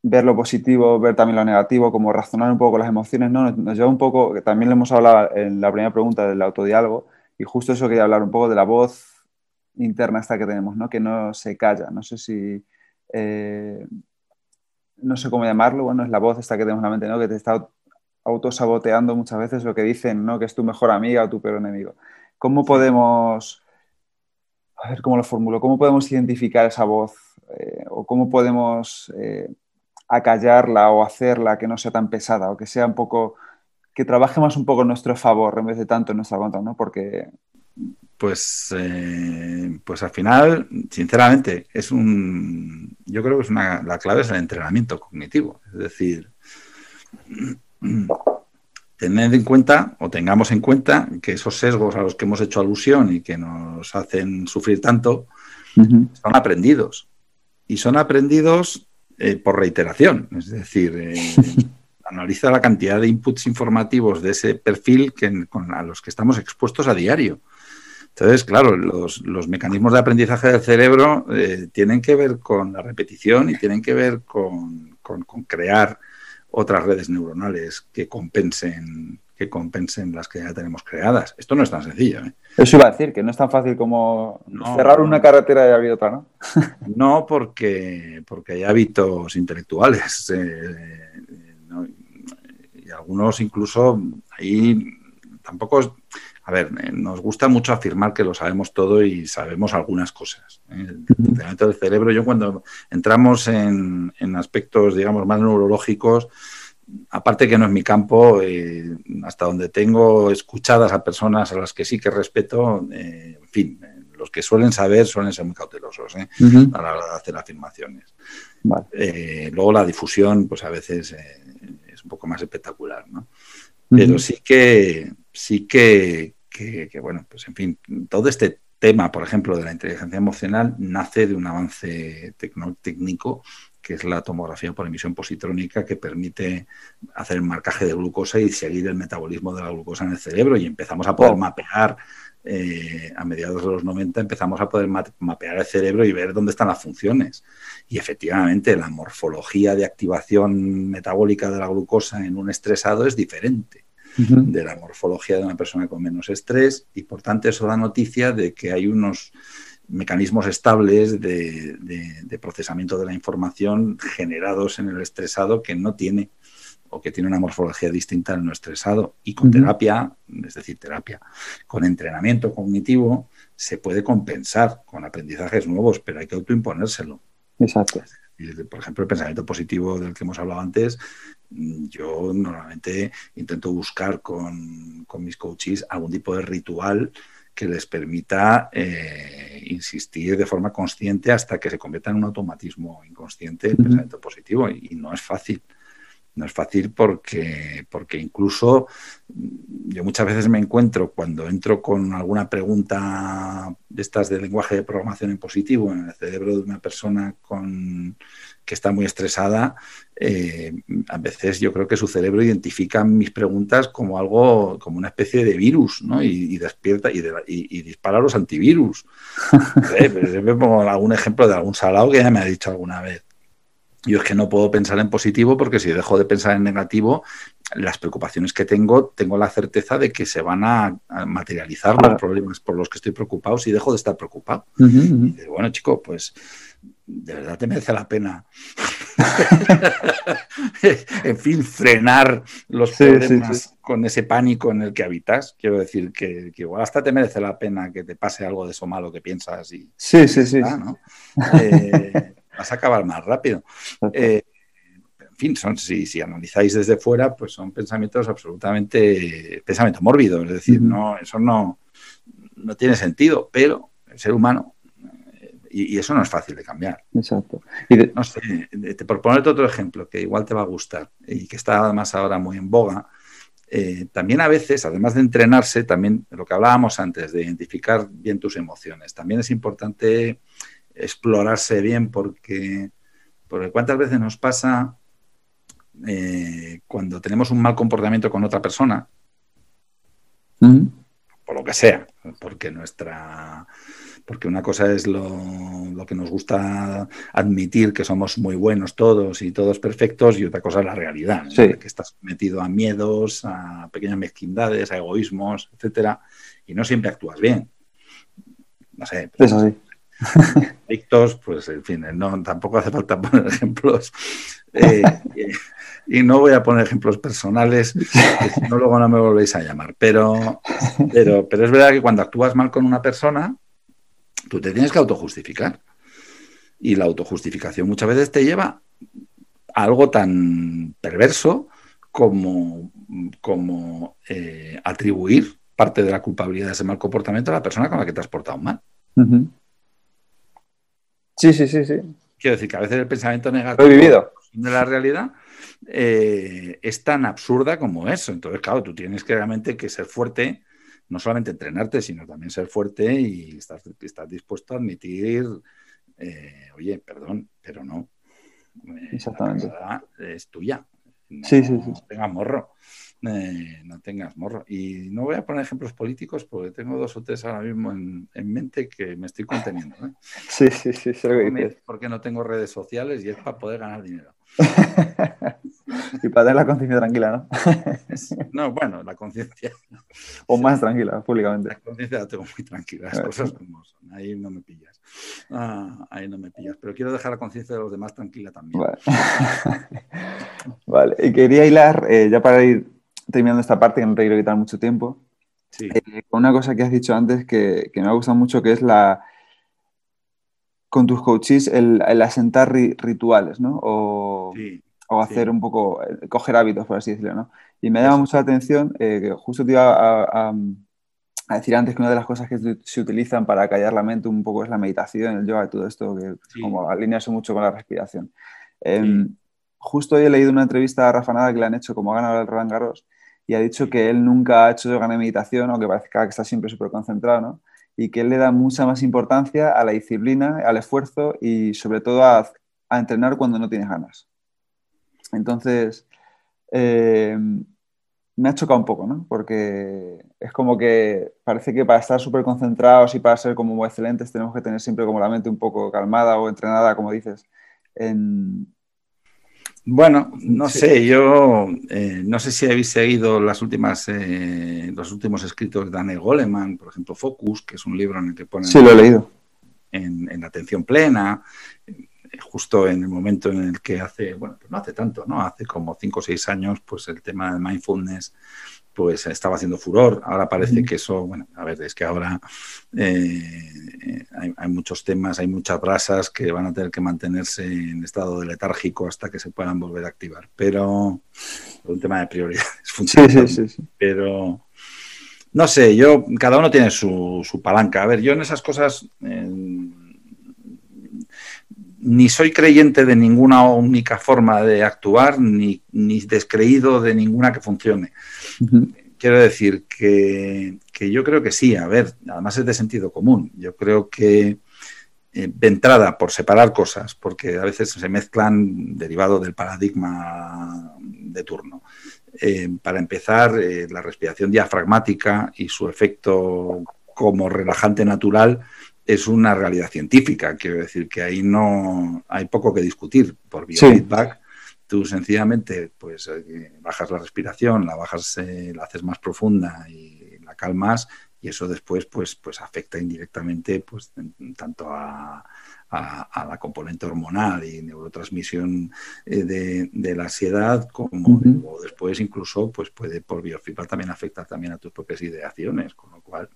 S1: ver lo positivo, ver también lo negativo, como razonar un poco las emociones, ¿no? Nos, lleva un poco, que también le hemos hablado en la primera pregunta del autodiálogo, y justo eso quería hablar un poco de la voz interna esta que tenemos, ¿no? Que no se calla. No sé si... Eh, no sé cómo llamarlo, bueno, es la voz esta que tenemos en la mente, ¿no? Que te está autosaboteando muchas veces lo que dicen, ¿no? Que es tu mejor amiga o tu peor enemigo. ¿Cómo podemos a ver cómo lo formulo, cómo podemos identificar esa voz eh, o cómo podemos eh, acallarla o hacerla que no sea tan pesada o que sea un poco, que trabaje más un poco en nuestro favor en vez de tanto en nuestra contra, ¿no? Porque...
S2: Pues, eh, pues al final, sinceramente, es un, yo creo que es una, la clave es el entrenamiento cognitivo, es decir, tened en cuenta o tengamos en cuenta que esos sesgos a los que hemos hecho alusión y que nos hacen sufrir tanto son aprendidos. Y son aprendidos eh, por reiteración. Es decir, eh, analiza la cantidad de inputs informativos de ese perfil que, a los que estamos expuestos a diario. Entonces, claro, los, mecanismos de aprendizaje del cerebro eh, tienen que ver con la repetición y tienen que ver con, con crear otras redes neuronales que compensen que compensen las que ya tenemos creadas. Esto no es tan sencillo. ¿eh?
S1: Eso iba a decir, que no es tan fácil como cerrar una carretera y abrir otra, ¿no?
S2: no, porque, porque hay hábitos intelectuales. Eh, y algunos incluso ahí tampoco a ver, eh, nos gusta mucho afirmar que lo sabemos todo y sabemos algunas cosas. ¿eh? El funcionamiento del cerebro, yo cuando entramos en, aspectos, digamos, más neurológicos, aparte que no es mi campo, eh, hasta donde tengo escuchadas a personas a las que sí que respeto, en fin, los que suelen saber suelen ser muy cautelosos a la hora de hacer afirmaciones. luego la difusión, pues a veces es un poco más espectacular, ¿no? Pero sí que sí que, que, bueno, pues en fin, todo este tema, por ejemplo, de la inteligencia emocional nace de un avance técnico que es la tomografía por emisión positrónica, que permite hacer el marcaje de glucosa y seguir el metabolismo de la glucosa en el cerebro. Y empezamos a poder mapear, eh, a mediados de los 90, empezamos a poder mapear el cerebro y ver dónde están las funciones. Y efectivamente, la morfología de activación metabólica de la glucosa en un estresado es diferente de la morfología de una persona con menos estrés y por tanto eso da noticia de que hay unos mecanismos estables de, procesamiento de la información generados en el estresado que no tiene o que tiene una morfología distinta al no estresado. Y con terapia, es decir, terapia, con entrenamiento cognitivo, se puede compensar con aprendizajes nuevos, pero hay que autoimponérselo.
S1: Exacto.
S2: Por ejemplo, el pensamiento positivo del que hemos hablado antes yo normalmente intento buscar con, mis coaches algún tipo de ritual que les permita eh, insistir de forma consciente hasta que se convierta en un automatismo inconsciente el pensamiento positivo y, no es fácil. No es fácil porque, porque incluso yo muchas veces me encuentro cuando entro con alguna pregunta de estas de lenguaje de programación en positivo en el cerebro de una persona con, que está muy estresada, eh, a veces yo creo que su cerebro identifica mis preguntas como algo, como una especie de virus, ¿no? Y, despierta y, dispara los antivirus. eh, me pongo algún ejemplo de algún salado que ya me ha dicho alguna vez. Yo es que no puedo pensar en positivo porque si dejo de pensar en negativo, las preocupaciones que tengo, tengo la certeza de que se van a, materializar los problemas por los que estoy preocupado si dejo de estar preocupado. bueno, chico, pues de verdad te merece la pena en fin, frenar los problemas con ese pánico en el que habitas. Quiero decir que, igual hasta te merece la pena que te pase algo de eso malo que piensas y...
S1: Sí, sí, sí.
S2: Eh, vas a acabar más rápido. Eh, en fin, son, si, si, analizáis desde fuera, pues son pensamientos absolutamente, pensamiento mórbido, es decir, no, eso no, no tiene sentido, pero el ser humano y, eso no es fácil de cambiar.
S1: Exacto.
S2: No sé, por ponerte otro ejemplo que igual te va a gustar y que está además ahora muy en boga, eh, también a veces, además de entrenarse, también lo que hablábamos antes, de identificar bien tus emociones, también es importante explorarse bien porque, porque cuántas veces nos pasa eh, cuando tenemos un mal comportamiento con otra persona, por lo que sea, porque nuestra porque una cosa es lo, que nos gusta admitir, que somos muy buenos todos y todos perfectos, y otra cosa es la realidad, que estás metido a miedos, a pequeñas mezquindades, a egoísmos, etcétera, y no siempre actúas bien. No sé.
S1: Eso sí.
S2: Adictos, pues en fin, no, tampoco hace falta poner ejemplos. Eh, y no voy a poner ejemplos personales, si no luego no me volvéis a llamar. Pero, pero, pero es verdad que cuando actúas mal con una persona, Tú te tienes que autojustificar. Y la autojustificación muchas veces te lleva a algo tan perverso como, como eh, atribuir parte de la culpabilidad de ese mal comportamiento a la persona con la que te has portado mal.
S1: Sí, sí, sí, sí.
S2: Quiero decir que a veces el pensamiento negativo de la realidad eh, es tan absurda como eso. Entonces, claro, tú tienes que realmente que ser fuerte no solamente entrenarte, sino también ser fuerte y estar, dispuesto a admitir, eh, oye, perdón, pero no.
S1: Eh, Exactamente.
S2: es tuya.
S1: No, sí, sí, sí.
S2: tengas morro. Eh, no tengas morro. Y no voy a poner ejemplos políticos porque tengo dos o tres ahora mismo en, mente que me estoy conteniendo.
S1: Sí, sí, sí.
S2: porque no tengo redes sociales y es para poder ganar dinero.
S1: y para tener la conciencia tranquila, ¿no?
S2: no, bueno, la conciencia.
S1: O más tranquila, públicamente.
S2: La conciencia la tengo muy tranquila, las cosas como son. Ahí no me pillas. Ah, ahí no me pillas. Pero quiero dejar la conciencia de los demás tranquila también.
S1: Vale. Y quería hilar, eh, ya para ir terminando esta parte, que no te quiero quitar mucho tiempo,
S2: sí.
S1: Eh, una cosa que has dicho antes que, que me ha gustado mucho, que es la con tus coaches el, asentar rituales, ¿no? O, o hacer un poco, eh, coger hábitos, por así decirlo, ¿no? Y me llama mucho la atención, eh, que justo te iba a, decir antes que una de las cosas que se utilizan para callar la mente un poco es la meditación, el yoga y todo esto, que como alinearse mucho con la respiración. Em, justo hoy he leído una entrevista a Rafa Nada que le han hecho como ganador el Roland Garros y ha dicho que él nunca ha hecho yoga ni meditación, aunque parece que está siempre súper concentrado, ¿no? y que él le da mucha más importancia a la disciplina, al esfuerzo y sobre todo a, entrenar cuando no tienes ganas. Entonces, eh, me ha chocado un poco, ¿no? Porque es como que parece que para estar súper concentrados y para ser como excelentes tenemos que tener siempre como la mente un poco calmada o entrenada, como dices,
S2: bueno, no sé, yo eh, no sé si habéis seguido las últimas, eh, los últimos escritos de Daniel Goleman, por ejemplo, Focus, que es un libro en el que pone...
S1: Sí, lo he leído.
S2: En, en atención plena, eh, justo en el momento en el que hace, bueno, pues no hace tanto, ¿no? Hace como cinco o seis años, pues el tema de mindfulness pues estaba haciendo furor. Ahora parece que eso, bueno, a ver, es que ahora eh, hay, muchos temas, hay muchas brasas que van a tener que mantenerse en estado de letárgico hasta que se puedan volver a activar. Pero un tema de prioridades
S1: funciona. Sí, sí, sí,
S2: Pero no sé, yo, cada uno tiene su, palanca. A ver, yo en esas cosas. ni soy creyente de ninguna única forma de actuar, ni, ni descreído de ninguna que funcione. Quiero decir que, yo creo que sí, a ver, además es de sentido común. Yo creo que eh, de entrada, por separar cosas, porque a veces se mezclan derivado del paradigma de turno. Eh, para empezar, eh, la respiración diafragmática y su efecto como relajante natural es una realidad científica. Quiero decir que ahí no hay poco que discutir. Por biofeedback Tú sencillamente pues eh, bajas la respiración, la bajas, eh, la haces más profunda y la calmas y eso después pues, pues afecta indirectamente pues, tanto a, la componente hormonal y neurotransmisión eh, de, la ansiedad, como después incluso pues puede por biofeedback también afectar también a tus propias ideaciones, con lo cual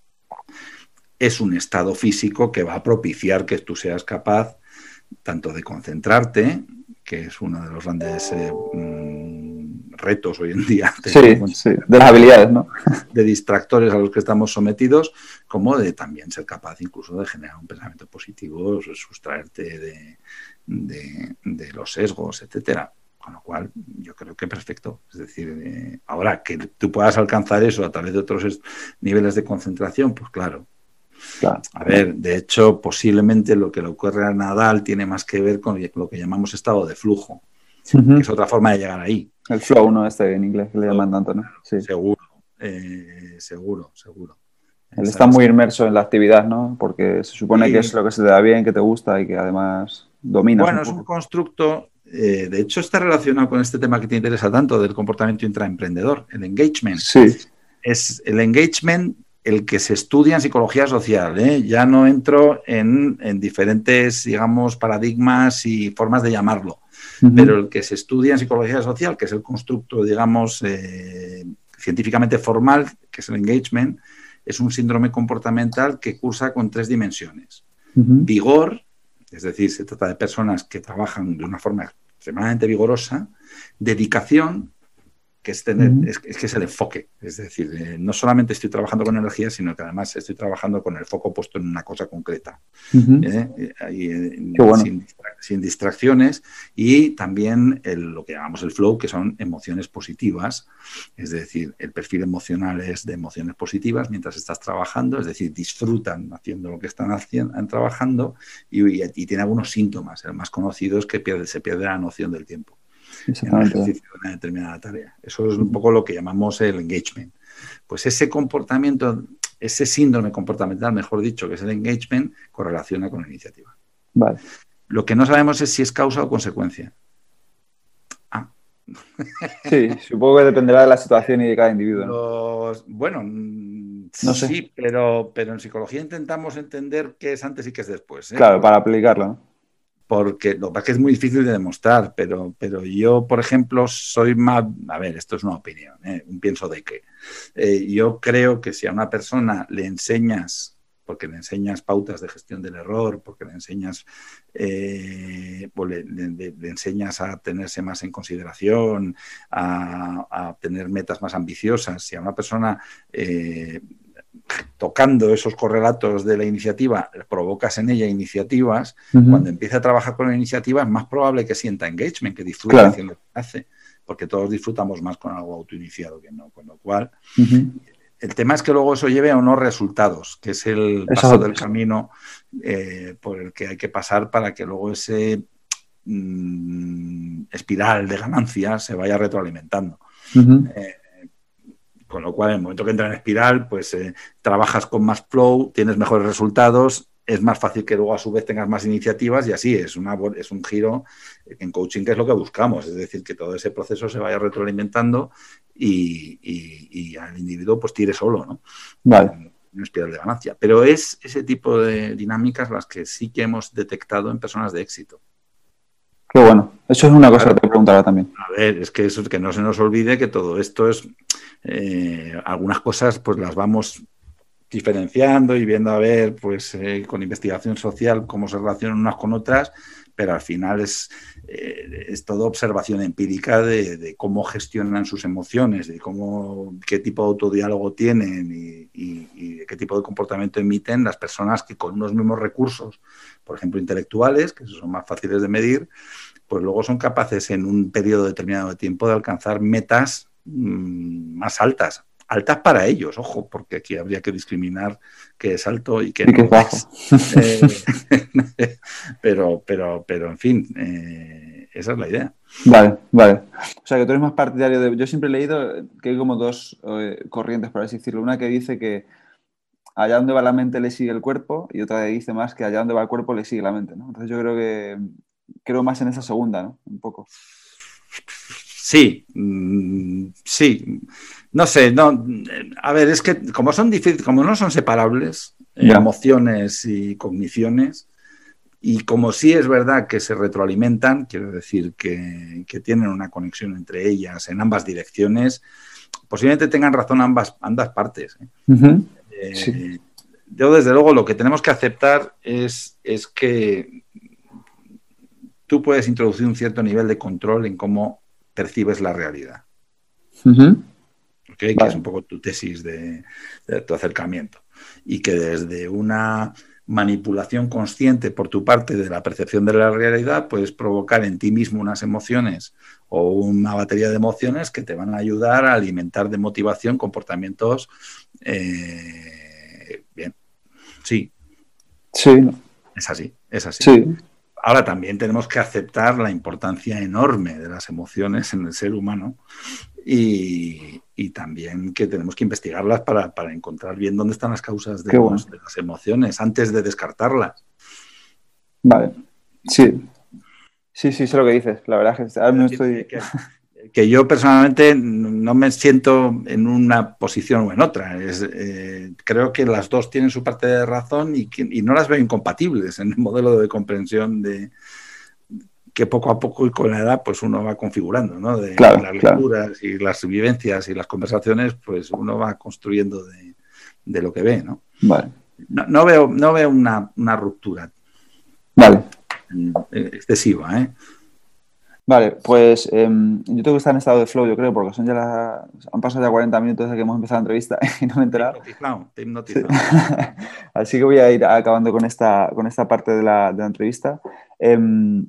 S2: es un estado físico que va a propiciar que tú seas capaz tanto de concentrarte, que es uno de los grandes eh, mm, retos hoy en día.
S1: De, de las habilidades, ¿no?
S2: De distractores a los que estamos sometidos, como de también ser capaz incluso de generar un pensamiento positivo, sustraerte de, de, los sesgos, etcétera. Con lo cual, yo creo que perfecto. Es decir, eh, ahora que tú puedas alcanzar eso a través de otros niveles de concentración, pues claro, a ver, de hecho, posiblemente lo que le ocurre a Nadal tiene más que ver con lo que llamamos estado de flujo, que es otra forma de llegar ahí.
S1: El flow, ¿no? Este en inglés que le llaman tanto, ¿no?
S2: Sí. Seguro, eh, seguro, seguro.
S1: Él está muy inmerso en la actividad, ¿no? Porque se supone que es lo que se te da bien, que te gusta y que además domina.
S2: Bueno, es un constructo, eh, de hecho está relacionado con este tema que te interesa tanto del comportamiento intraemprendedor, el engagement.
S1: Sí.
S2: Es el engagement el que se estudia en psicología social. ¿eh? Ya no entro en, diferentes, digamos, paradigmas y formas de llamarlo, pero el que se estudia en psicología social, que es el constructo, digamos, eh, científicamente formal, que es el engagement, es un síndrome comportamental que cursa con tres dimensiones. Vigor, es decir, se trata de personas que trabajan de una forma extremadamente vigorosa, dedicación, que es, tener, es, que es el enfoque. Es decir, eh, no solamente estoy trabajando con energía, sino que además estoy trabajando con el foco puesto en una cosa concreta. ¿eh? Eh, sin, distracciones y también lo que llamamos el flow, que son emociones positivas. Es decir, el perfil emocional es de emociones positivas mientras estás trabajando, es decir, disfrutan haciendo lo que están haciendo, trabajando y, y, tiene algunos síntomas. El más conocido es que pierde, se pierde la noción del tiempo en el ejercicio de una determinada tarea. Eso es un poco lo que llamamos el engagement. Pues ese comportamiento, ese síndrome comportamental, mejor dicho, que es el engagement, correlaciona con la iniciativa.
S1: Vale.
S2: Lo que no sabemos es si es causa o consecuencia.
S1: Ah. Sí, supongo que dependerá de la situación y de cada individuo.
S2: bueno, no sé. sí, pero, pero en psicología intentamos entender qué es antes y qué es después.
S1: ¿eh? Claro, para aplicarlo
S2: porque lo que es muy difícil de demostrar, pero, pero yo, por ejemplo, soy más, a ver, esto es una opinión, ¿eh? un pienso de que eh, yo creo que si a una persona le enseñas, porque le enseñas pautas de gestión del error, porque le enseñas, eh, pues le, enseñas a tenerse más en consideración, a, a, tener metas más ambiciosas, si a una persona tocando esos correlatos de la iniciativa, provocas en ella iniciativas, cuando empieza a trabajar con la iniciativa es más probable que sienta engagement, que disfrute haciendo lo que hace, porque todos disfrutamos más con algo autoiniciado que no, con lo cual... El tema es que luego eso lleve a unos resultados, que es el paso del camino eh, por el que hay que pasar para que luego ese mm, espiral de ganancias se vaya retroalimentando. Con lo cual, en el momento que entra en espiral, pues eh, trabajas con más flow, tienes mejores resultados, es más fácil que luego a su vez tengas más iniciativas y así es, una, es un giro en coaching que es lo que buscamos, es decir, que todo ese proceso se vaya retroalimentando y, y, al individuo pues tire solo, ¿no?
S1: Vale.
S2: Una espiral de ganancia. Pero es ese tipo de dinámicas las que sí que hemos detectado en personas de éxito.
S1: Qué bueno. Eso es una cosa te
S2: A ver, es que eso que no se nos olvide que todo esto es eh, algunas cosas pues las vamos diferenciando y viendo a ver pues eh, con investigación social cómo se relacionan unas con otras, pero al final es, eh, es toda observación empírica de, cómo gestionan sus emociones, de cómo, qué tipo de autodiálogo tienen y, y, qué tipo de comportamiento emiten las personas que con unos mismos recursos, por ejemplo, intelectuales, que son más fáciles de medir, pues luego son capaces en un periodo determinado de tiempo de alcanzar metas Mm, más altas. Altas para ellos, ojo, porque aquí habría que discriminar qué es alto y qué no es. Eh, pero, pero, pero, en fin, eh, esa es la idea.
S1: Vale, vale. O sea, que tú eres más partidario de... Yo siempre he leído que hay como dos eh, corrientes, por así decirlo. Una que dice que allá donde va la mente le sigue el cuerpo y otra que dice más que allá donde va el cuerpo le sigue la mente, ¿no? Entonces yo creo que creo más en esa segunda, ¿no? Un poco.
S2: Sí, mm, sí. no sé, no, a ver, es que como son difíciles, como no son separables, emociones y cogniciones, y como sí es verdad que se retroalimentan, quiero decir que, tienen una conexión entre ellas en ambas direcciones, posiblemente tengan razón ambas, ambas partes. ¿eh? Eh, yo, desde luego, lo que tenemos que aceptar es, es que tú puedes introducir un cierto nivel de control en cómo percibes la realidad. Que es un poco tu tesis de, de tu acercamiento. Y que desde una manipulación consciente por tu parte de la percepción de la realidad, puedes provocar en ti mismo unas emociones o una batería de emociones que te van a ayudar a alimentar de motivación comportamientos eh, bien. Sí.
S1: Sí.
S2: Es así, es así.
S1: Sí.
S2: Ahora también tenemos que aceptar la importancia enorme de las emociones en el ser humano y, también que tenemos que investigarlas para, encontrar bien dónde están las causas de, las emociones antes de descartarlas.
S1: Vale, sí. Sí, sí, sé lo que dices. La verdad es que ahora no estoy...
S2: Que, yo personalmente no me siento en una posición o en otra. Es, eh, creo que las dos tienen su parte de razón y, y no las veo incompatibles en el modelo de comprensión de, que poco a poco y con la edad pues uno va configurando, ¿no? De las lecturas y las vivencias y las conversaciones, pues uno va construyendo de, lo que ve, ¿no?
S1: Vale.
S2: No, veo, no veo una, ruptura.
S1: Vale.
S2: Excesiva, ¿eh?
S1: Vale, pues em, yo tengo que estar en estado de flow, yo creo, porque son ya han pasado ya 40 minutos desde que hemos empezado la entrevista y no me he enterado. Así que voy a ir acabando con esta, con esta parte de la, de la entrevista. Em,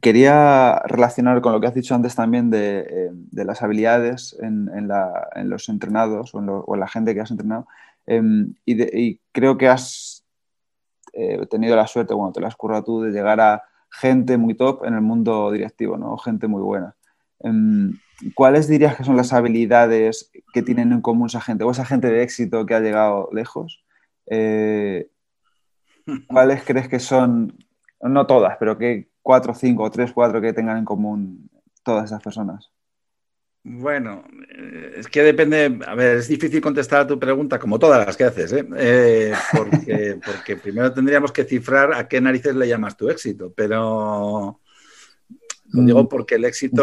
S1: Quería relacionar con lo que has dicho antes también de, eh, las habilidades en, los entrenados o en, la gente que has entrenado. Em, y, creo que has eh, tenido la suerte, bueno, te lo has currado tú, de llegar a gente muy top en el mundo directivo, ¿no? Gente muy buena. Em, ¿Cuáles dirías que son las habilidades que tienen en común esa gente o esa gente de éxito que ha llegado lejos? Eh, ¿Cuáles crees que son, no todas, pero que, cuatro, cinco, tres, cuatro que tengan en común todas esas personas?
S2: Bueno, eh, es que depende, a ver, es difícil contestar a tu pregunta, como todas las que haces, ¿eh? Eh, porque, primero tendríamos que cifrar a qué narices le llamas tu éxito, pero lo digo mm, porque el éxito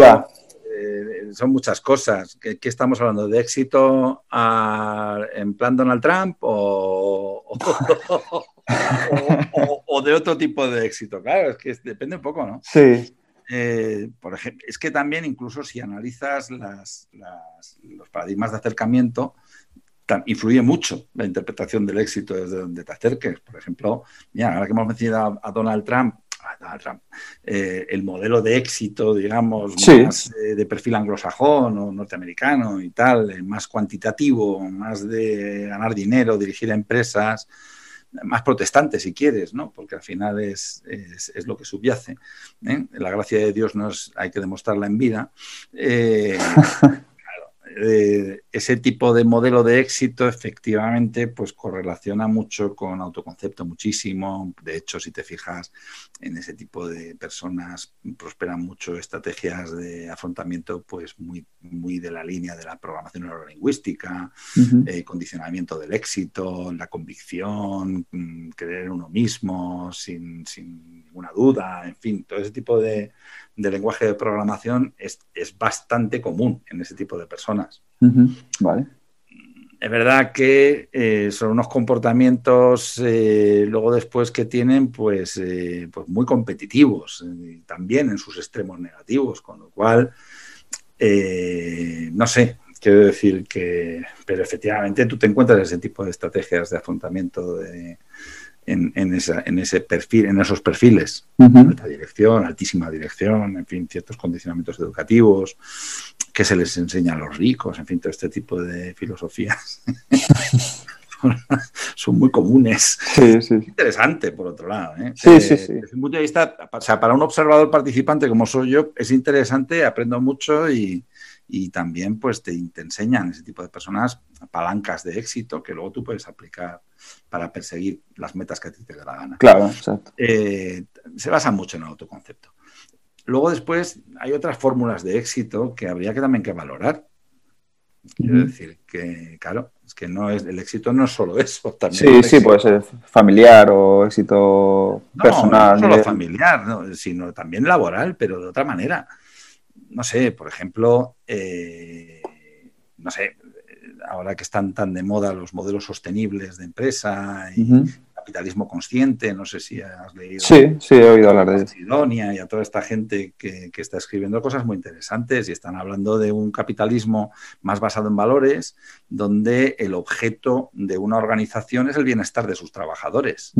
S2: son muchas cosas. ¿Qué, estamos hablando? ¿De éxito en plan Donald Trump o, o, de otro tipo de éxito. Claro, es que depende un poco, ¿no?
S1: Sí.
S2: Eh, por ejemplo, es que también incluso si analizas los paradigmas de acercamiento, influye mucho la interpretación del éxito desde donde te acerques. Por ejemplo, mira, ahora que hemos mencionado a, Donald Trump, eh, el modelo de éxito, digamos, más eh, de perfil anglosajón o norteamericano y tal, más cuantitativo, más de ganar dinero, dirigir empresas, más protestante si quieres, ¿no? porque al final es, es, lo que subyace. ¿eh? La gracia de Dios no es, hay que demostrarla en vida. Eh, eh, ese tipo de modelo de éxito efectivamente pues correlaciona mucho con autoconcepto muchísimo. De hecho, si te fijas en ese tipo de personas, prosperan mucho estrategias de afrontamiento pues muy, muy de la línea de la programación neurolingüística, eh, condicionamiento del éxito, la convicción, mm, creer en uno mismo sin, sin ninguna duda, en fin, todo ese tipo de, de lenguaje de programación es, bastante común en ese tipo de personas.
S1: Vale.
S2: Es verdad que eh, son unos comportamientos eh, luego después que tienen pues, eh, pues muy competitivos, también en sus extremos negativos, con lo cual, no sé, quiero decir que, pero efectivamente tú te encuentras ese tipo de estrategias de afrontamiento de, en, esa, en ese perfil, en esos perfiles. Alta dirección, altísima dirección, en fin, ciertos condicionamientos educativos, que se les enseña a los ricos, en fin, todo este tipo de filosofías. son muy comunes.
S1: Sí, sí.
S2: Interesante, por otro lado. ¿eh?
S1: Sí, sí, sí.
S2: Desde un punto de vista, o sea, para un observador participante como soy yo, es interesante, aprendo mucho y, y también pues te, enseñan ese tipo de personas palancas de éxito que luego tú puedes aplicar para perseguir las metas que a ti te dé la gana.
S1: Claro, exacto.
S2: Eh, se basa mucho en el autoconcepto. Luego después hay otras fórmulas de éxito que habría que también que valorar. Quiero decir que, claro, es que no es, el éxito no es solo eso. También
S1: sí, sí, puede ser familiar o éxito personal.
S2: No, solo familiar, sino también laboral, pero de otra manera. No sé, por ejemplo, eh, no sé, ahora que están tan de moda los modelos sostenibles de empresa y capitalismo consciente, no sé si has leído.
S1: Sí, sí, he oído hablar de
S2: eso. y a toda esta gente que, está escribiendo cosas muy interesantes y están hablando de un capitalismo más basado en valores, donde el objeto de una organización es el bienestar de sus trabajadores.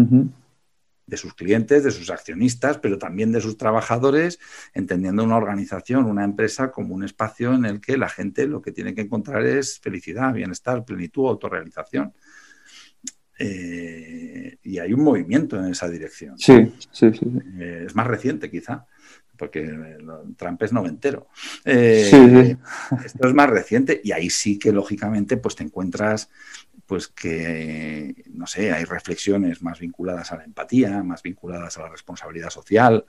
S2: De sus clientes, de sus accionistas, pero también de sus trabajadores, entendiendo una organización, una empresa como un espacio en el que la gente lo que tiene que encontrar es felicidad, bienestar, plenitud, autorrealización. Eh, y hay un movimiento en esa dirección.
S1: Sí, sí, sí.
S2: Eh, es más reciente quizá, porque Trump es noventero. Eh, esto es más reciente y ahí sí que lógicamente pues te encuentras pues que, no sé, hay reflexiones más vinculadas a la empatía, más vinculadas a la responsabilidad social,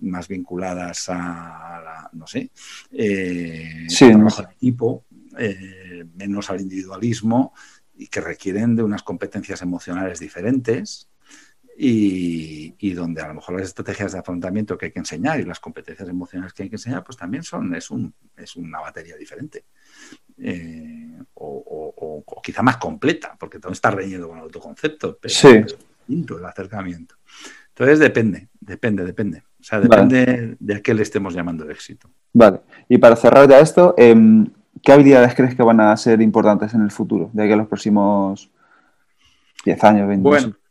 S2: más vinculadas a, la, no sé, trabajo de equipo, menos al individualismo y que requieren de unas competencias emocionales diferentes y, donde a lo mejor las estrategias de afrontamiento que hay que enseñar y las competencias emocionales que hay que enseñar, pues también son, es, un, es una batería diferente. Eh, o, quizá más completa, porque todo está reñido con el autoconcepto, pero,
S1: sí.
S2: el acercamiento. Entonces depende, depende, depende. O sea, depende de a qué le estemos llamando éxito.
S1: Vale. Y para cerrar ya esto, eh, ¿Qué habilidades crees que van a ser importantes en el futuro, de aquí a los próximos 10 años,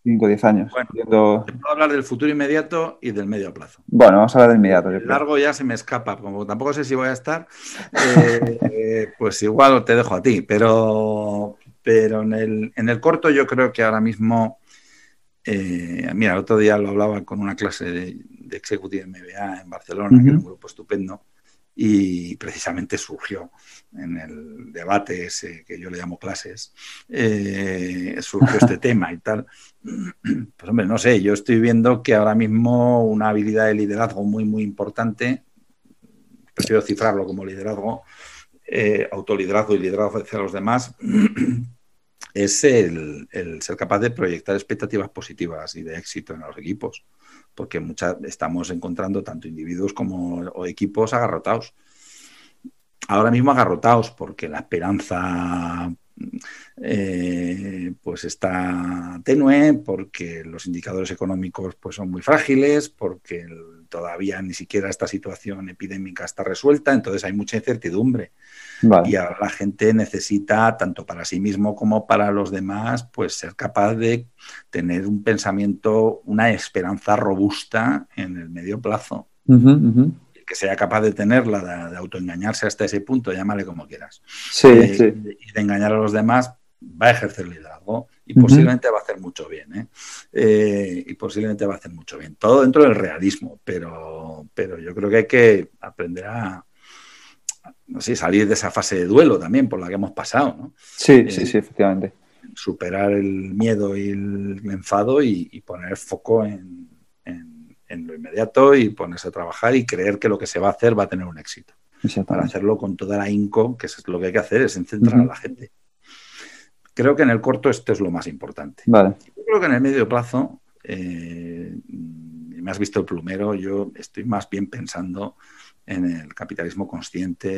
S1: 25, 10 años?
S2: Bueno, puedo hablar del futuro inmediato y del medio plazo.
S1: Bueno, vamos a hablar del inmediato.
S2: El largo ya se me escapa, como tampoco sé si voy a estar, eh, pues igual te dejo a ti, pero, pero en, el, en el corto yo creo que ahora mismo, eh, mira, el otro día lo hablaba con una clase de, de Executive MBA en Barcelona, que era un grupo estupendo, y precisamente surgió en el debate ese que yo le llamo clases, eh, surgió este tema y tal. Pues hombre, no sé, yo estoy viendo que ahora mismo una habilidad de liderazgo muy, muy importante, prefiero cifrarlo como liderazgo, eh, autoliderazgo y liderazgo hacia los demás, es el, ser capaz de proyectar expectativas positivas y de éxito en los equipos, porque muchas, estamos encontrando tanto individuos como equipos agarrotados. Ahora mismo agarrotados porque la esperanza eh, pues está tenue, porque los indicadores económicos pues son muy frágiles, porque todavía ni siquiera esta situación epidémica está resuelta, entonces hay mucha incertidumbre. Y ahora la gente necesita, tanto para sí mismo como para los demás, pues ser capaz de tener un pensamiento, una esperanza robusta en el medio plazo que sea capaz de tenerla, de, autoengañarse hasta ese punto, llámale como quieras,
S1: sí, eh,
S2: y de engañar a los demás, va a ejercer liderazgo y posiblemente va a hacer mucho bien. ¿eh? ¿eh? y posiblemente va a hacer mucho bien. Todo dentro del realismo, pero, pero yo creo que hay que aprender a, no sé, salir de esa fase de duelo también por la que hemos pasado. ¿no?
S1: Sí, sí, eh, sí, efectivamente.
S2: Superar el miedo y el enfado y poner foco en, en lo inmediato y ponerse a trabajar y creer que lo que se va a hacer va a tener un éxito. Para hacerlo con toda la INCO, que es lo que hay que hacer, es centrar a la gente. Creo que en el corto esto es lo más importante.
S1: Vale.
S2: Yo creo que en el medio plazo, eh, me has visto el plumero, yo estoy más bien pensando en el capitalismo consciente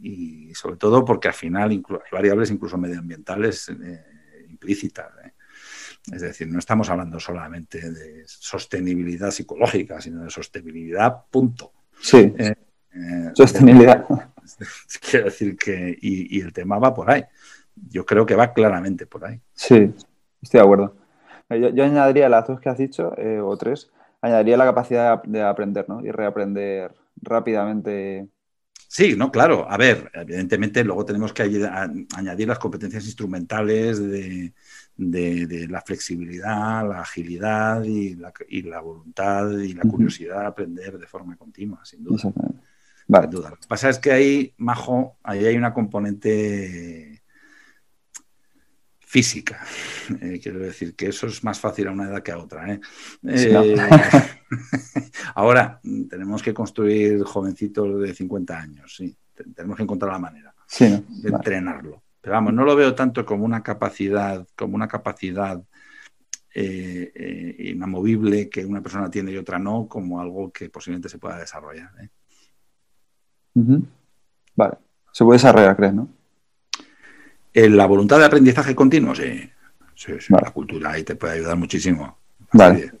S2: y, sobre todo porque al final hay variables incluso medioambientales eh, implícitas. ¿eh? Es decir, no estamos hablando solamente de sostenibilidad psicológica, sino de sostenibilidad, punto.
S1: Sí. Eh, eh, sostenibilidad.
S2: quiero decir que, y, el tema va por ahí. Yo creo que va claramente por ahí.
S1: Sí, estoy de acuerdo. Eh, yo, añadiría las dos que has dicho, o tres, añadiría la capacidad de aprender, ¿no? Y reaprender rápidamente.
S2: Sí, no, claro. A ver, evidentemente luego tenemos que añadir las competencias instrumentales de, de, la flexibilidad, la agilidad y la, y la voluntad y la curiosidad de aprender de forma continua, sin duda. Vale. duda. Lo que pasa es que ahí, Majo, ahí hay una componente física. Eh, quiero decir que eso es más fácil a una edad que a otra. ¿eh? Eh, ahora, tenemos que construir jovencitos de 50 años, sí. Tenemos que encontrar la manera.
S1: sí,
S2: de entrenarlo. Pero vamos, no lo veo tanto como una capacidad, como una capacidad eh, inamovible que una persona tiene y otra no, como algo que posiblemente se pueda desarrollar.
S1: Vale. Se puede desarrollar, ¿crees, no?
S2: La voluntad de aprendizaje continuo, sí. Sí, La cultura ahí te puede ayudar muchísimo.
S1: Vale.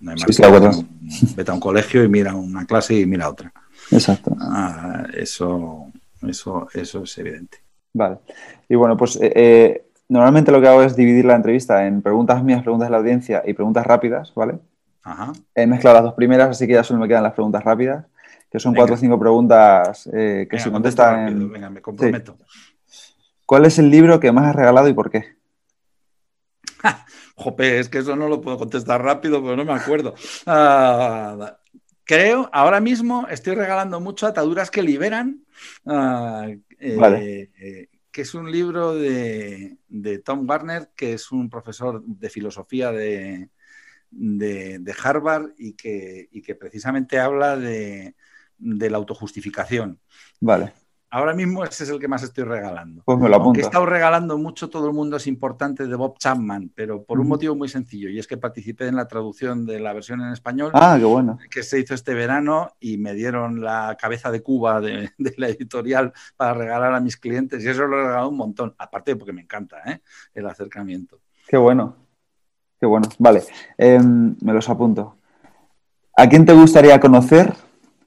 S2: No hay más vete a un colegio y mira una clase y mira otra.
S1: Exacto.
S2: Ah, eso, eso, eso es evidente.
S1: Vale. Y bueno, pues eh, eh, normalmente lo que hago es dividir la entrevista en preguntas mías, preguntas de la audiencia y preguntas rápidas, ¿vale?
S2: Ajá.
S1: He mezclado las dos primeras, así que ya solo me quedan las preguntas rápidas, que son cuatro o cinco preguntas eh, que se contestan en...
S2: Venga, me comprometo.
S1: ¿Cuál es el libro que más has regalado y por qué?
S2: Jope, es que eso no lo puedo contestar rápido, pero no me acuerdo. Ah, creo, ahora mismo estoy regalando mucho Ataduras que Liberan, ah, eh, eh, que es un libro de, Tom Warner, que es un profesor de filosofía de, Harvard y que, que, precisamente habla de la autojustificación.
S1: Vale.
S2: Ahora mismo ese es el que más estoy regalando.
S1: Pues me lo apunto.
S2: he estado regalando mucho, todo el mundo es importante de Bob Chapman, pero por un motivo muy sencillo, y es que participé en la traducción de la versión en español.
S1: Ah, qué bueno.
S2: Que se hizo este verano y me dieron la cabeza de Cuba de, la editorial para regalar a mis clientes, y eso lo he regalado un montón, aparte porque me encanta ¿eh? el acercamiento.
S1: Qué bueno. Qué bueno. Vale, em, me los apunto. ¿A quién te gustaría conocer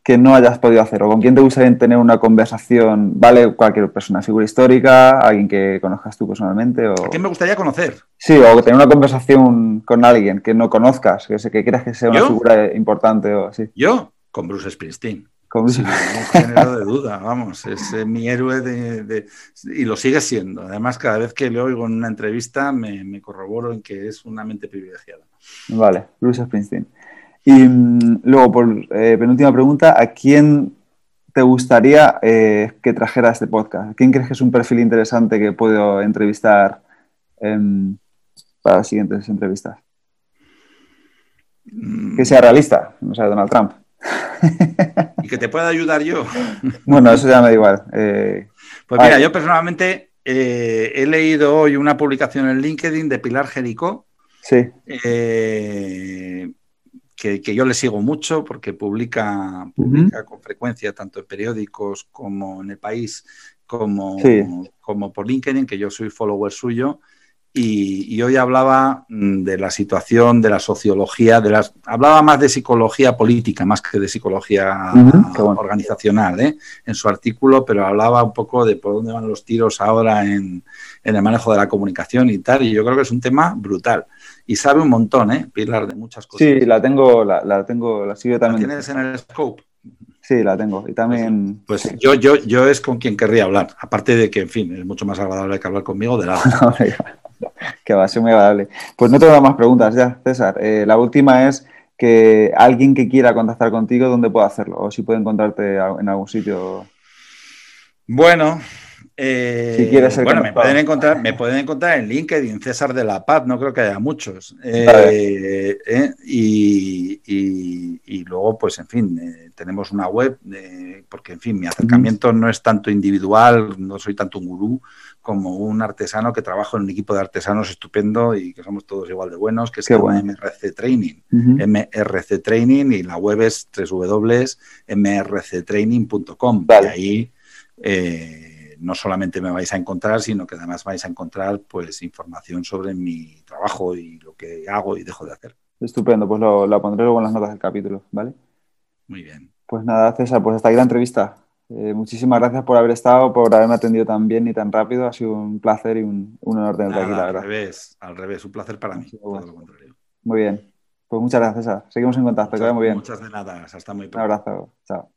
S1: que no hayas podido hacer? ¿O con quién te gustaría tener una conversación? ¿Vale? Cualquier persona, figura histórica, alguien que conozcas tú personalmente. O...
S2: ¿A quién me gustaría conocer?
S1: Sí, o tener una conversación con alguien que no conozcas, que, que creas que sea una figura importante o así.
S2: ¿Yo? Con Bruce Springsteen.
S1: Con Bruce.
S2: género de duda, vamos, es eh, mi héroe de, y lo sigue siendo. Además, cada vez que le oigo en una entrevista me, me corroboro en que es una mente privilegiada.
S1: Vale, Bruce Springsteen. Y mm, luego, por eh, penúltima pregunta, ¿a quién te gustaría eh, que trajera este podcast? ¿Quién crees que es un perfil interesante que puedo entrevistar em, para las siguientes entrevistas? Que sea realista, no sea Donald Trump.
S2: y que te pueda ayudar yo.
S1: bueno, eso ya me da igual. Eh,
S2: pues mira, yo personalmente he leído hoy una publicación en LinkedIn de Pilar Jericó.
S1: Sí
S2: que, yo le sigo mucho porque publica, publica con frecuencia tanto en periódicos como en el país como, como por LinkedIn, que yo soy follower suyo. Y, hoy hablaba mm, de la situación, de la sociología, de las, hablaba más de psicología política, más que de psicología organizacional ¿eh? en su artículo, pero hablaba un poco de por dónde van los tiros ahora en, en el manejo de la comunicación y tal. Y yo creo que es un tema brutal y sabe un montón, ¿eh? Pilar, de muchas cosas.
S1: Sí, la tengo, la, tengo, la sigo también.
S2: ¿La tienes en el scope?
S1: Sí, la tengo. Y también.
S2: Pues, yo, yo, yo es con quien querría hablar. Aparte de que, en fin, es mucho más agradable que hablar conmigo de lado.
S1: que va a ser muy agradable. Pues no tengo más preguntas ya, César. Eh, la última es que alguien que quiera contactar contigo, ¿dónde puede hacerlo? O si puede encontrarte en algún sitio.
S2: Bueno, eh, bueno, me pueden, encontrar, me pueden encontrar en LinkedIn, César de la Paz, no creo que haya muchos. Eh, eh, y, luego, pues, en fin, tenemos una web, porque, en fin, mi acercamiento no es tanto individual, no soy tanto un gurú como un artesano que trabaja en un equipo de artesanos estupendo y que somos todos igual de buenos, que es el MRC Training. MRC Training y la web es www.mrctraining.com. Y ahí no solamente me vais a encontrar, sino que además vais a encontrar pues información sobre mi trabajo y lo que hago y dejo de hacer.
S1: Estupendo, pues lo, pondré luego en las notas del capítulo, ¿vale?
S2: Muy bien.
S1: Pues nada, César, pues hasta aquí la entrevista. Eh, muchísimas gracias por haber estado, por haberme atendido tan bien y tan rápido. Ha sido un placer y un, honor tenerte aquí, la
S2: verdad. Al revés, al revés, un placer para mí.
S1: Muy bien. Pues muchas gracias, César. Seguimos en contacto, que vaya muy bien.
S2: Muchas de nada, hasta muy pronto.
S1: Un abrazo, chao.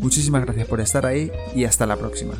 S1: Muchísimas gracias por estar ahí y hasta la próxima.